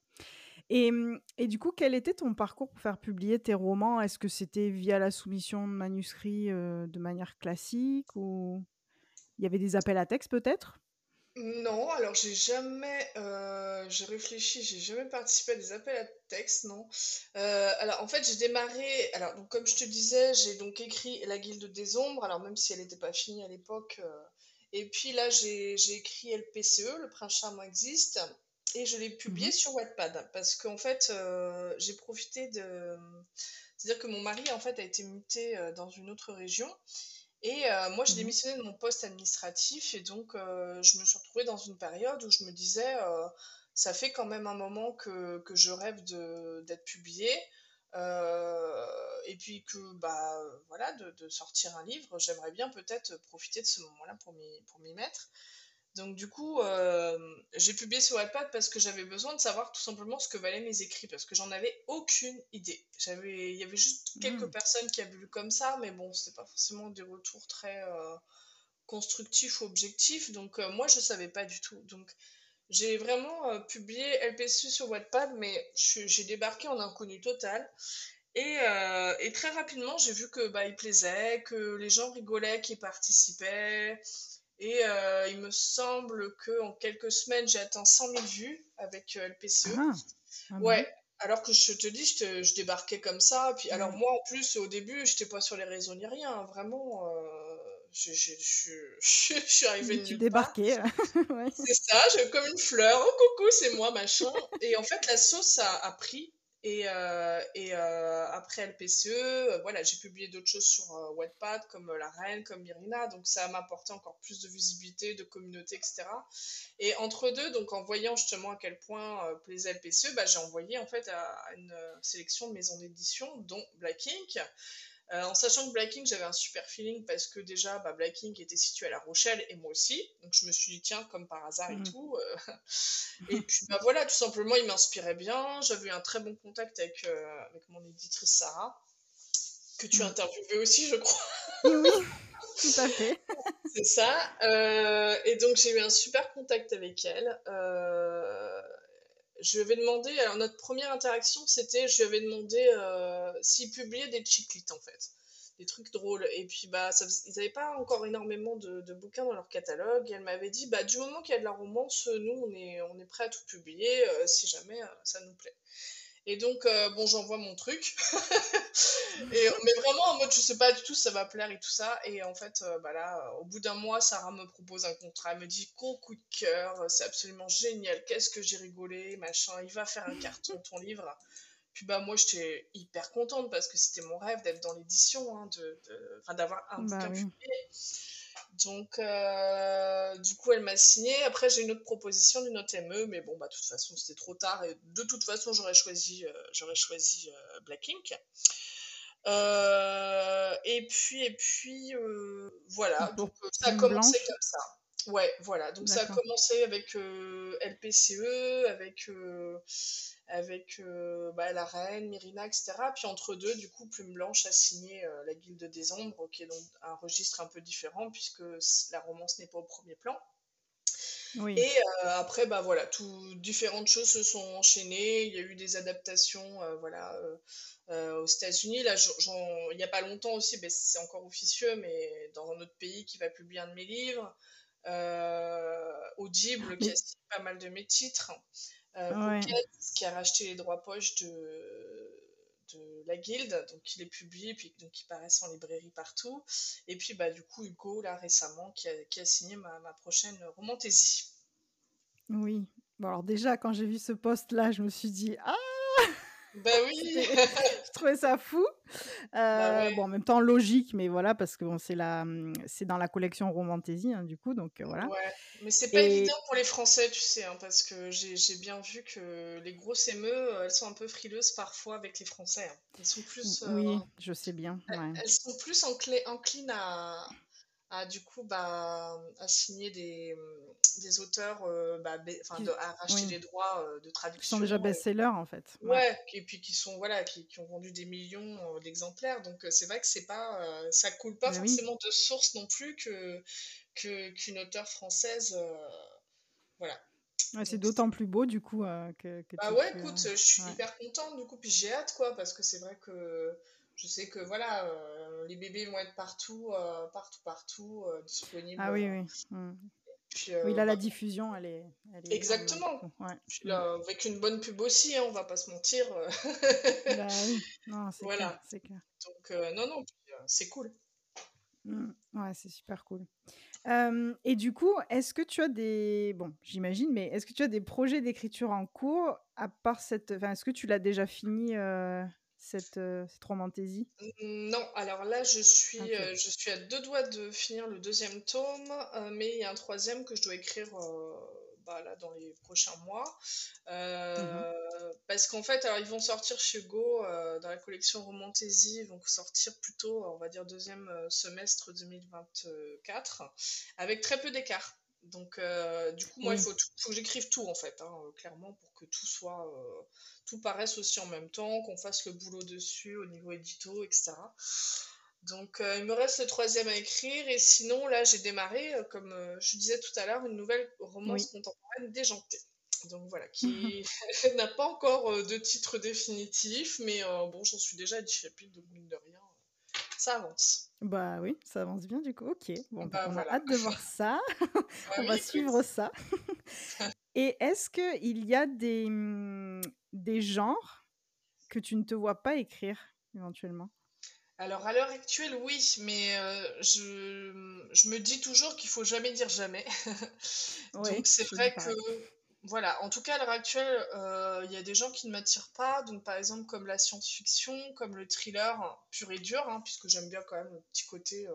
Et, et, du coup, quel était ton parcours pour faire publier tes romans? Est-ce que c'était via la soumission de manuscrits euh, de manière classique ou il y avait des appels à texte peut-être? Non, alors j'ai jamais, euh, j'ai réfléchi, j'ai jamais participé à des appels à texte, non. Euh, alors en fait j'ai démarré, alors donc comme je te disais, j'ai donc écrit La Guilde des Ombres, alors même si elle n'était pas finie à l'époque, euh, et puis là j'ai écrit LPCE, Le Prince Charmant existe, et je l'ai publié mhm. sur Wattpad, parce qu'en fait j'ai profité de, c'est-à-dire que mon mari en fait a été muté dans une autre région, et euh, moi, j'ai mmh démissionné de mon poste administratif et donc euh, je me suis retrouvée dans une période où je me disais, euh, ça fait quand même un moment que, que je rêve d'être publiée et puis que, bah, voilà, de, de sortir un livre. J'aimerais bien peut-être profiter de ce moment-là pour m'y mettre. Donc du coup, euh, j'ai publié sur Wattpad parce que j'avais besoin de savoir tout simplement ce que valaient mes écrits, parce que j'en avais aucune idée. J'avais, il y avait juste quelques hmm. personnes qui avaient lu comme ça, mais bon, c'était pas forcément des retours très, euh, constructif ou objectif. Donc moi, je savais pas du tout. Donc j'ai vraiment publié LPSU sur Wattpad, mais j'ai débarqué en inconnu total. Et, et très rapidement, j'ai vu que bah, il plaisait, que les gens rigolaient, qui participaient. Et il me semble qu'en quelques semaines, j'ai atteint 100 000 vues avec LPCE. Ah, ah ouais, alors que je te dis, je, débarquais comme ça. Puis, alors moi, en plus, au début, je n'étais pas sur les réseaux ni rien. Hein, vraiment, je, je, je, suis arrivée Tu débarquais. ouais. C'est ça, je, comme une fleur. Oh coucou, c'est moi, machin. Et en fait, la sauce a, a pris. Et, euh, euh, après LPCE, euh, voilà, j'ai publié d'autres choses sur Wattpad, comme La Reine, comme Mirina. Donc ça m'a apporté encore plus de visibilité, de communauté, etc. Et entre deux, donc en voyant justement à quel point plaisait LPCE, bah, j'ai envoyé en fait à, une sélection de maisons d'édition, dont Black Ink. Euh, en sachant que Black Ink, j'avais un super feeling parce que déjà, bah, Black Ink était situé à La Rochelle et moi aussi. Donc je me suis dit, tiens, comme par hasard et mm. tout. Euh. et puis bah, voilà, tout simplement, il m'inspirait bien. J'avais eu un très bon contact avec, euh, avec mon éditrice Sarah, que tu as mm. interviewé aussi, je crois. oui, tout à fait. C'est ça. et donc j'ai eu un super contact avec elle je lui avais demandé, alors notre première interaction, c'était, je lui avais demandé euh, s'il publiait des chiclets en fait, des trucs drôles. Et puis, bah, ça, ils n'avaient pas encore énormément de, bouquins dans leur catalogue. Et elle m'avait dit, bah, du moment qu'il y a de la romance, nous, on est, on est prêt à tout publier euh, si jamais euh, ça nous plaît. Et donc, euh, bon, j'envoie mon truc. et, mais vraiment en mode, je sais pas du tout si ça va plaire et tout ça. Et en fait, euh, bah là, au bout d'un mois, Sarah me propose un contrat. Elle me dit, gros coup de cœur, c'est absolument génial. Qu'est-ce que j'ai rigolé, machin. Il va faire un carton, ton livre. Puis bah moi j'étais hyper contente parce que c'était mon rêve d'être dans l'édition, hein, de, d'avoir un bah bouquin publié. Donc, euh, du coup, elle m'a signé. Après, j'ai une autre proposition d'une autre ME, mais bon, bah, de toute façon, c'était trop tard. Et de toute façon, j'aurais choisi, euh, j'aurais choisi euh, Black Ink. et puis, et puis, voilà. Donc, ça a commencé comme ça. Ouais, voilà. Donc, ça a commencé avec LPCE, avec avec euh, bah, la reine, Myrina, etc. Puis entre deux, du coup, Plume Blanche a signé euh, la Guilde des Ombres, qui est donc un registre un peu différent, puisque la romance n'est pas au premier plan. Oui. Et euh, après, bah voilà, tout, différentes choses se sont enchaînées. Il y a eu des adaptations, voilà, aux États-Unis. Là, il n'y a pas longtemps aussi, ben, c'est encore officieux, mais dans un autre pays qui va publier un de mes livres. Audible, qui a signé pas mal de mes titres. Euh, qui a racheté les droits poches de, de la guilde, donc il est publié, puis donc il paraissent en librairie partout. Et puis bah du coup Hugo là récemment qui a, qui a signé ma, ma prochaine romantaisie. Oui. Bon alors déjà quand j'ai vu ce post là, je me suis dit ah ben oui Je trouvais ça fou. Bah euh, bon, en même temps, logique, mais voilà, parce que bon, c'est la, c'est dans la collection Romantaisie, hein, du coup, donc euh, voilà. Ouais, mais c'est pas évident pour les Français, tu sais, hein, parce que j'ai bien vu que les grosses émeux, elles sont un peu frileuses parfois avec les Français. Hein. Elles sont plus. oui, euh, je sais bien. Elles, sont plus enclines à, à du coup bah, à signer des, des auteurs, euh, bah, enfin, à racheter les droits euh, de traduction. Qui sont déjà best-sellers en fait. Ouais. et puis qui sont voilà, qui, qui ont vendu des millions euh, d'exemplaires. Donc c'est vrai que c'est pas, ça coule pas forcément de source non plus que qu'une auteure française, voilà. c'est d'autant plus beau du coup que, que, Bah ouais, écoute, je suis hyper contente du coup, puis j'ai hâte quoi, parce que c'est vrai que je sais que voilà, euh, les bébés vont être partout, euh, partout, partout, euh, disponibles. Ah oui, oui. Mmh. oui, là, la diffusion, elle est. Exactement. Ouais. avec une bonne pub aussi, hein, on va pas se mentir. bah, oui, non, c'est voilà. clair, Donc, non, non, c'est cool. Mmh. Ouais, c'est super cool. et du coup, est-ce que tu as des. Bon, j'imagine, mais est-ce que tu as des projets d'écriture en cours, à part cette. Enfin, est-ce que tu l'as déjà fini euh, cette romantaisie Non, alors là, je suis, euh, je suis à deux doigts de finir le deuxième tome, euh, mais il y a un troisième que je dois écrire bah, là, dans les prochains mois. Mmh parce qu'en fait, alors, ils vont sortir chez Go dans la collection Romantaisie, ils vont sortir plutôt, on va dire, deuxième semestre 2024, avec très peu d'écart. Donc, euh, du coup, moi, il faut, faut, que j'écrive tout, en fait, hein, euh, clairement, pour que tout soit, euh, tout paraisse aussi en même temps, qu'on fasse le boulot dessus au niveau édito, etc. Donc, il me reste le troisième à écrire. Et sinon, là, j'ai démarré, comme je disais tout à l'heure, une nouvelle romance contemporaine déjantée. Donc voilà, qui n'a pas encore de titre définitif, mais bon, j'en suis déjà à 10 chapitres, donc mine de rien, ça avance. Bah oui, ça avance bien du coup. Ok, bon, bah, on a hâte de voir ça. on va suivre ça. Et est-ce qu'il y a des, mmh, des genres que tu ne te vois pas écrire éventuellement? Alors à l'heure actuelle, oui, mais je, je, me dis toujours qu'il faut jamais dire jamais. donc c'est vrai que voilà, en tout cas, à l'heure actuelle, euh, il y a des gens qui ne m'attirent pas, donc par exemple comme la science-fiction, comme le thriller pur et dur, hein, puisque j'aime bien quand même le petit côté euh,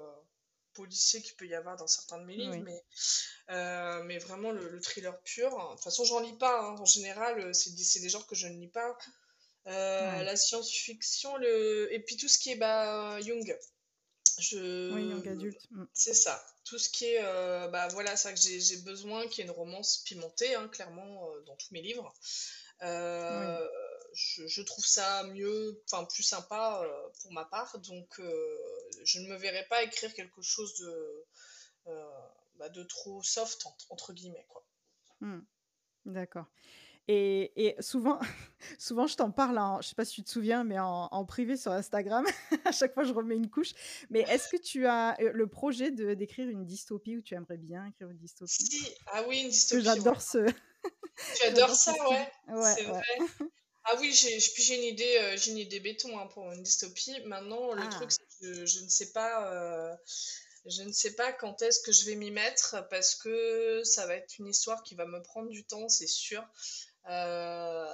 policier qu'il peut y avoir dans certains de mes livres, mais, euh, mais vraiment le, thriller pur. De toute façon, j'en lis pas, hein, en général, c'est des, des genres que je ne lis pas. La science-fiction, le... et puis tout ce qui est bah, Jung. Je... Oui, young adulte. Mm. C'est ça. Tout ce qui est. Euh, bah voilà, ça que j'ai besoin qu'il y ait une romance pimentée, hein, clairement, euh, dans tous mes livres. Euh, je, trouve ça mieux, enfin plus sympa pour ma part. Donc, je ne me verrais pas écrire quelque chose de, bah, de trop soft, entre, guillemets. Quoi. Mm. D'accord. Et, souvent, souvent, je t'en parle, je je sais pas si tu te souviens, mais en, privé sur Instagram. à chaque fois, je remets une couche. Mais est-ce que tu as le projet de d'écrire une dystopie ou tu aimerais bien écrire une dystopie? Si, ah oui, une dystopie. J'adore ce. Tu adores ça, ouais. ouais c'est vrai. Ah oui, j'ai j'ai une idée, j'ai une idée béton hein, pour une dystopie. Maintenant, le truc, ah. c'est que je, ne sais pas. Je ne sais pas quand est-ce que je vais m'y mettre parce que ça va être une histoire qui va me prendre du temps, c'est sûr. Euh,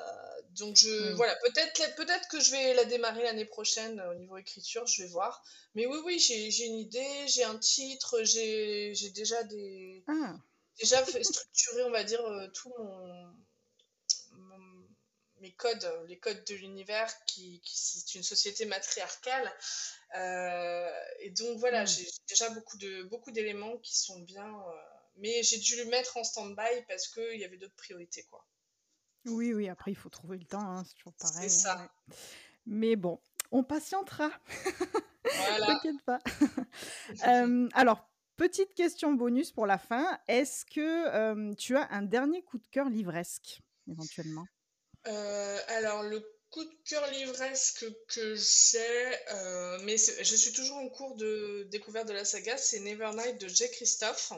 donc je voilà peut-être peut-être que je vais la démarrer l'année prochaine au niveau écriture je vais voir mais oui oui j'ai une idée j'ai un titre j'ai déjà des ah. déjà structuré on va dire euh, tout mon, mes codes les codes de l'univers qui, c'est une société matriarcale euh, et donc voilà hmm. j'ai déjà beaucoup de beaucoup d'éléments qui sont bien mais j'ai dû le mettre en stand-by parce qu'il y avait d'autres priorités quoi oui, oui, après, il faut trouver le temps, hein, c'est toujours pareil. C'est hein. Mais bon, on patientera. Voilà. T'inquiète pas. alors, petite question bonus pour la fin. Est-ce que tu as un dernier coup de cœur livresque, éventuellement? Euh, Alors, le coup de cœur livresque que j'ai, euh, mais je suis toujours en cours de découverte de la saga, c'est Nevernight de Jay Christophe.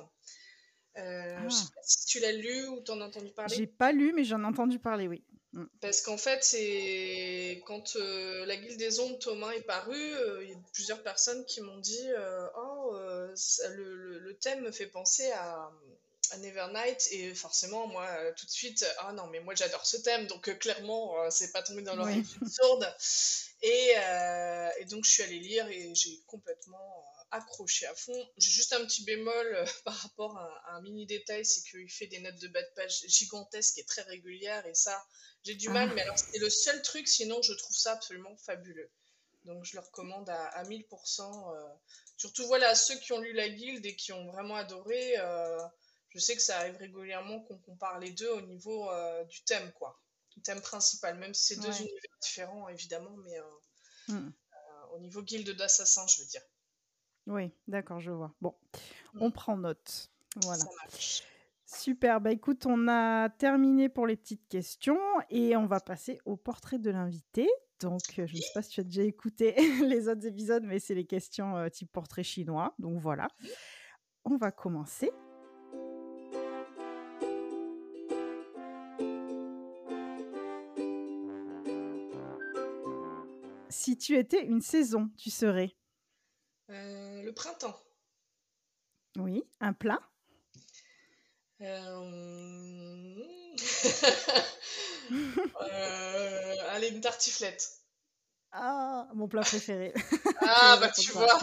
Euh, Je sais ah. pas si tu l'as lu ou t'en as entendu parler. J'ai pas lu, mais j'en ai entendu parler, oui. Mm. Parce qu'en fait, c'est quand euh, la Guilde des Ombres Thomas est paru, euh, il y a plusieurs personnes qui m'ont dit euh, Oh, le, le, thème me fait penser à, à, Nevernight. Et forcément, moi, tout de suite, ah non, mais moi j'adore ce thème, donc clairement, c'est pas tombé dans l'oreille oui. sourde. Et, et, donc, je suis allée lire et j'ai complètement accroché à fond. J'ai juste un petit bémol euh, par rapport à, un mini détail, c'est qu'il fait des notes de bas de page gigantesques et très régulières, et ça, j'ai du mal, ah. mais alors c'est le seul truc, sinon je trouve ça absolument fabuleux. Donc je le recommande à, 1000%. Euh. Surtout voilà, ceux qui ont lu la guilde et qui ont vraiment adoré, euh, je sais que ça arrive régulièrement qu'on compare les deux au niveau du thème, quoi. Du thème principal, même si c'est deux univers différents, évidemment, mais hmm. au niveau guilde d'assassins, je veux dire. Oui, d'accord, je vois. Bon, on mmh. prend note. Voilà. Super, bah écoute, on a terminé pour les petites questions et on va passer au portrait de l'invité. Donc, je ne sais pas si tu as déjà écouté les autres épisodes, mais c'est les questions euh, type portrait chinois. Donc voilà, on va commencer. Si tu étais une saison, tu serais? Le printemps. Oui, un plat? Euh... euh... Allez, une tartiflette. Ah, mon plat préféré. ah, bah tu vois,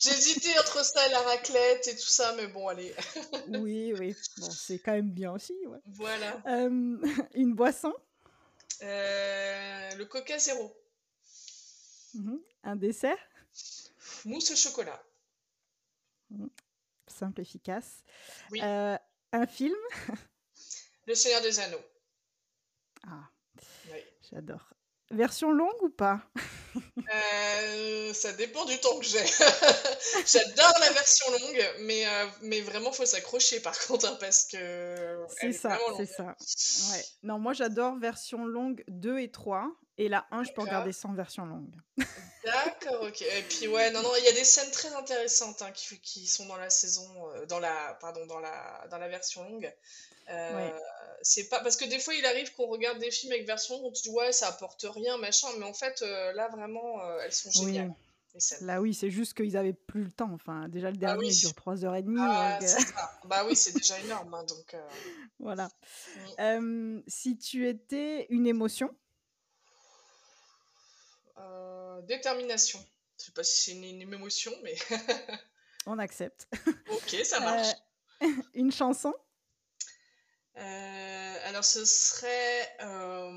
j'hésitais entre ça et la raclette et tout ça, mais bon, allez. oui, oui, bon, c'est quand même bien aussi. Voilà. Euh, une boisson? Le coca zéro. Mhm. Un dessert? Mousse au chocolat. Simple, efficace. Euh, un film Le Seigneur des Anneaux. Ah, j'adore. Version longue ou pas? Euh, ça dépend du temps que j'ai. J'adore la version longue, mais, euh, mais vraiment, faut s'accrocher par contre, hein, parce que. C'est ça, c'est ça. Ouais. Non, moi j'adore version longue 2 et 3, et la 1, je peux regarder sans version longue. D'accord, ok. Et puis, ouais, non, non, il y a des scènes très intéressantes hein, qui, qui, sont dans la saison, euh, dans la, pardon, dans la, dans la version longue. Euh, c'est pas parce que des fois il arrive qu'on regarde des films avec version où tu dis ouais ça apporte rien machin mais en fait euh, là vraiment elles sont géniales là oui c'est juste qu'ils avaient plus le temps enfin déjà le ah dernier il dure 3h30 ah, bah oui c'est déjà énorme hein, donc voilà. Mm. si tu étais une émotion détermination je sais pas si c'est une, une, émotion mais on accepte ok ça marche une chanson? Euh, alors ce serait... Euh,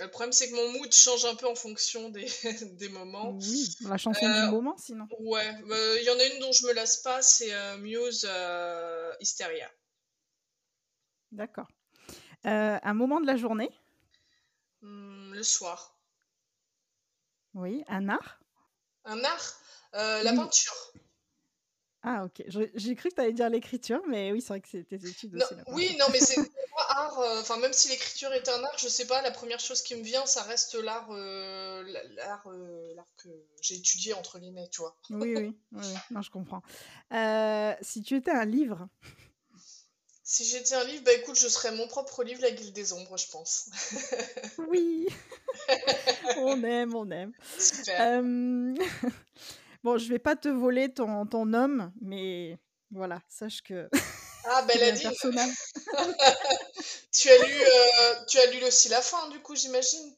le problème c'est que mon mood change un peu en fonction des, des moments. Oui, la chanson du euh, moment sinon. Ouais, il y en a une dont je me lasse pas, c'est Muse Hysteria. D'accord. un moment de la journée? Hmm, Le soir. Oui, un art? Un art? La peinture. Ah, ok. J'ai cru que tu allais dire l'écriture, mais oui, c'est vrai que c'est tes études aussi. oui, non, mais c'est pas art. Euh, enfin, même si l'écriture est un art, je sais pas, la première chose qui me vient, ça reste l'art euh, l'art euh, que j'ai étudié, entre guillemets, tu vois. Oui, oui, oui, non, je comprends. si tu étais un livre Si j'étais un livre, bah écoute, je serais mon propre livre, La Guilde des Ombres, je pense. oui On aime, on aime. Super. Bon, je vais pas te voler ton, ton homme, mais voilà, sache que. Ah, ben a dit. tu, as lu, euh, tu as lu aussi la fin, du coup, j'imagine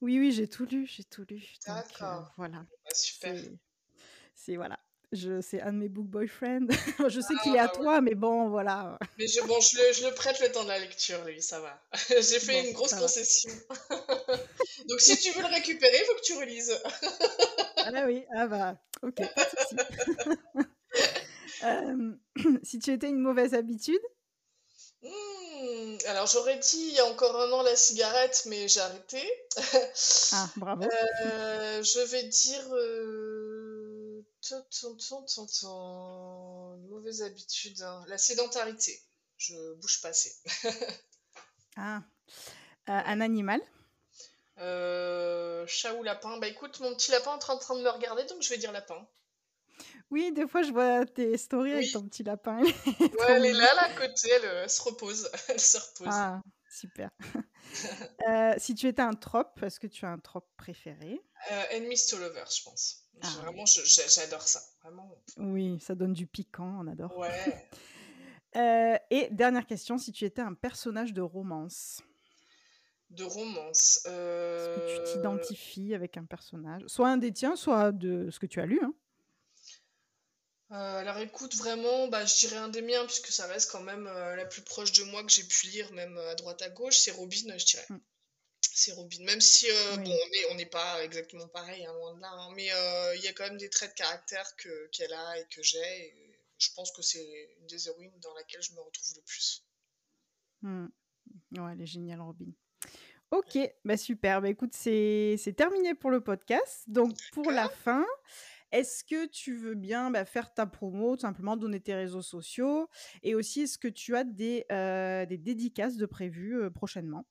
Oui, oui, j'ai tout lu, j'ai tout lu. Euh, D'accord. voilà. Bah, super. C'est voilà. Je, c'est un de mes book boyfriends. je sais qu'il est à ah, toi, mais bon, voilà. Mais je, bon, je le, je, le, prête le temps de la lecture, lui, ça va. J'ai fait une grosse concession. Donc, si tu veux le récupérer, il faut que tu relises. ah oui, ah bah, ok, euh, si tu étais une mauvaise habitude? Hmm, Alors, j'aurais dit il y a encore un an la cigarette, mais j'ai arrêté. ah, bravo. Euh, je vais dire. Euh... Une mauvaise habitude. Hein. La sédentarité. Je bouge pas assez. ah. Euh, un animal? Euh, Chat ou lapin Bah écoute, mon petit lapin est en train de me regarder, donc je vais dire lapin. Oui, des fois je vois tes stories avec ton petit lapin. ouais, elle est là, là, à côté, elle, se repose. elle se repose. Ah, super. Euh, si tu étais un trope, est-ce que tu as un trope préféré? Euh, Enemies to Lovers, je pense. Ah. Vraiment, j'adore ça. Vraiment. Oui, ça donne du piquant, on adore. Ouais. Euh, et dernière question, si tu étais un personnage de romance De romance. Est-ce que tu t'identifies avec un personnage? Soit un des tiens, soit de ce que tu as lu. Hein alors écoute, vraiment, bah, je dirais un des miens, puisque ça reste quand même la plus proche de moi que j'ai pu lire, même à droite à gauche, c'est Robin, je dirais. Mmh c'est Robin. Même si, euh, bon, on n'est pas exactement pareil, hein, loin de là, hein, mais euh, il y a quand même des traits de caractère que, qu'elle a et que j'ai. je pense que c'est une des héroïnes dans laquelle je me retrouve le plus. Mmh. Ouais, elle est géniale, Robin. Ok, bah super. Bah écoute, c'est, c'est terminé pour le podcast. Donc, pour la fin, est-ce que tu veux bien bah, faire ta promo, tout simplement donner tes réseaux sociaux? Et aussi, est-ce que tu as des, euh, des dédicaces de prévues prochainement?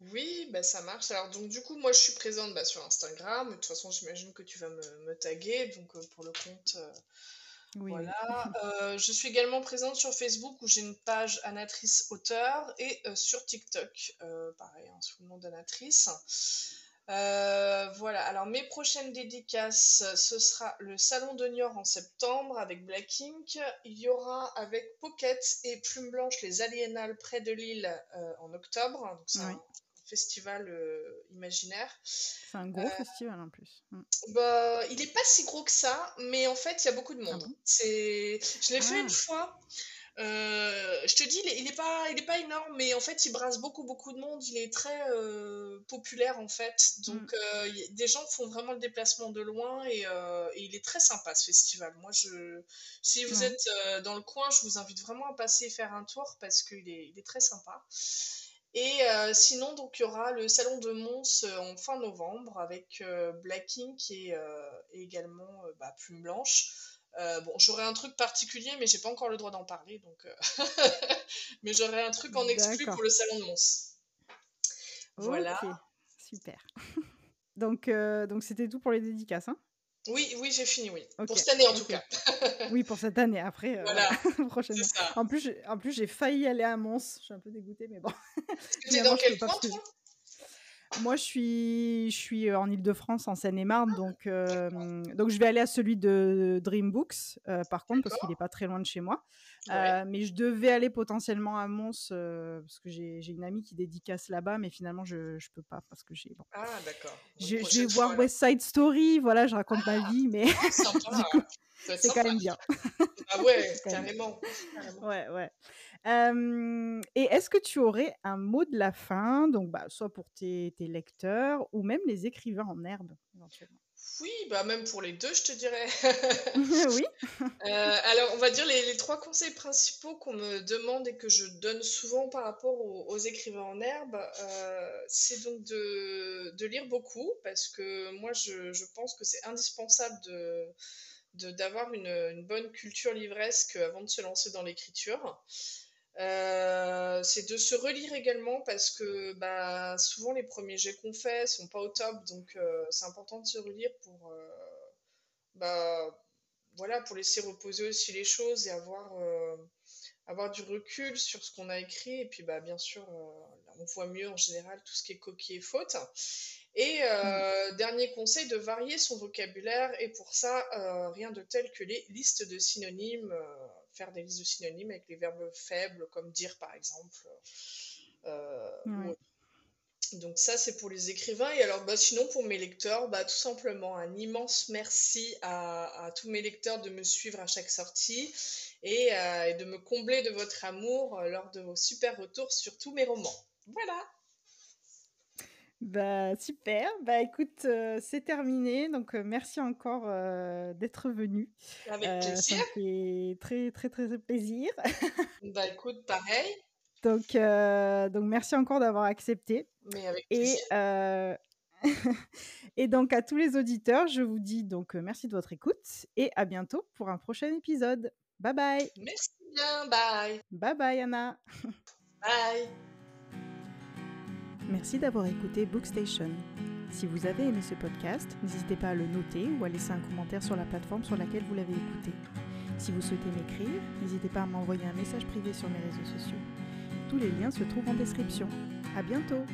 Oui, bah ça marche. Alors donc du coup, moi je suis présente bah, sur Instagram. De toute façon, j'imagine que tu vas me, me taguer donc euh, pour le compte. Euh, oui, voilà. Euh, je suis également présente sur Facebook où j'ai une page Anatrice Auteur et sur TikTok, pareil, hein, sous le nom d'Anatrice. voilà, alors mes prochaines dédicaces, ce sera le Salon de Niort en septembre avec Black Ink. Il y aura avec Pocket et Plume Blanche les Aliénales près de Lille en octobre. Donc ça, festival euh, imaginaire. C'est un gros euh, festival en plus. Mm. Bah, il n'est pas si gros que ça, mais en fait, il y a beaucoup de monde. Ah c'est... Je l'ai fait une ah. fois. Euh, je te dis, il n'est pas, il est pas énorme, mais en fait, il brasse beaucoup, beaucoup de monde. Il est très populaire, en fait. Donc, mm. des gens font vraiment le déplacement de loin et, il est très sympa, ce festival. Moi, je, si vous êtes dans le coin, je vous invite vraiment à passer et faire un tour parce qu'il est, il est très sympa. Et sinon, donc il y aura le salon de Mons en fin novembre avec Black Ink et, également bah, Plume Blanche. bon, j'aurai un truc particulier, mais j'ai pas encore le droit d'en parler, donc. mais j'aurai un truc en exclu pour le salon de Mons. Voilà. super. donc, donc c'était tout pour les dédicaces, hein? Oui, oui, j'ai fini, oui. Pour cette année, en tout cas. oui, pour cette année. Après, euh, voilà, prochainement. En plus, en plus, j'ai failli aller à Mons. Je suis un peu dégoûtée, mais bon. Tu es dans quel coin, moi, je suis, je suis euh, en Ile-de-France, en Seine-et-Marne, donc, euh, donc je vais aller à celui de Dream Books, euh, par contre, parce qu'il n'est pas très loin de chez moi. Mais je devais aller potentiellement à Mons, parce que j'ai une amie qui dédicace là-bas, mais finalement, je ne peux pas, parce que j'ai... Ah, d'accord. Je, vais voir West Side Story, voilà, je raconte ma ah, vie, mais c'est quand même bien. ah ouais, carrément. Ouais, ouais. Et est-ce que tu aurais un mot de la fin, donc bah, soit pour tes, lecteurs ou même les écrivains en herbe, éventuellement? Oui, bah même pour les deux, je te dirais. oui. alors, on va dire les, trois conseils principaux qu'on me demande et que je donne souvent par rapport aux, écrivains en herbe, c'est donc de, lire beaucoup, parce que moi, je, pense que c'est indispensable de d'avoir une, une, bonne culture livresque avant de se lancer dans l'écriture. Euh, c'est de se relire également parce que bah, souvent les premiers jets qu'on fait sont pas au top, donc euh, c'est important de se relire pour, euh, bah, voilà, pour laisser reposer aussi les choses et avoir, avoir du recul sur ce qu'on a écrit. Et puis bah, bien sûr, on voit mieux en général tout ce qui est coquille et faute. Et mm. dernier conseil, de varier son vocabulaire. Et pour ça, rien de tel que les listes de synonymes faire des listes de synonymes avec les verbes faibles, comme dire par exemple. Euh, Donc ça, c'est pour les écrivains. Et alors, bah, sinon, pour mes lecteurs, bah, tout simplement, un immense merci à, tous mes lecteurs de me suivre à chaque sortie et, euh, et de me combler de votre amour euh, lors de vos super retours sur tous mes romans. Voilà. Bah super, bah écoute, euh, c'est terminé, donc euh, merci encore euh, d'être venu. Avec plaisir. ça fait très très très plaisir. bah écoute, pareil. Donc, donc merci encore d'avoir accepté. Mais avec plaisir. Et, et donc à tous les auditeurs, je vous dis donc merci de votre écoute et à bientôt pour un prochain épisode. Bye bye. Merci bien, bye. Bye bye Anna. bye. Merci d'avoir écouté Bookstation. Si vous avez aimé ce podcast, n'hésitez pas à le noter ou à laisser un commentaire sur la plateforme sur laquelle vous l'avez écouté. Si vous souhaitez m'écrire, n'hésitez pas à m'envoyer un message privé sur mes réseaux sociaux. Tous les liens se trouvent en description. À bientôt!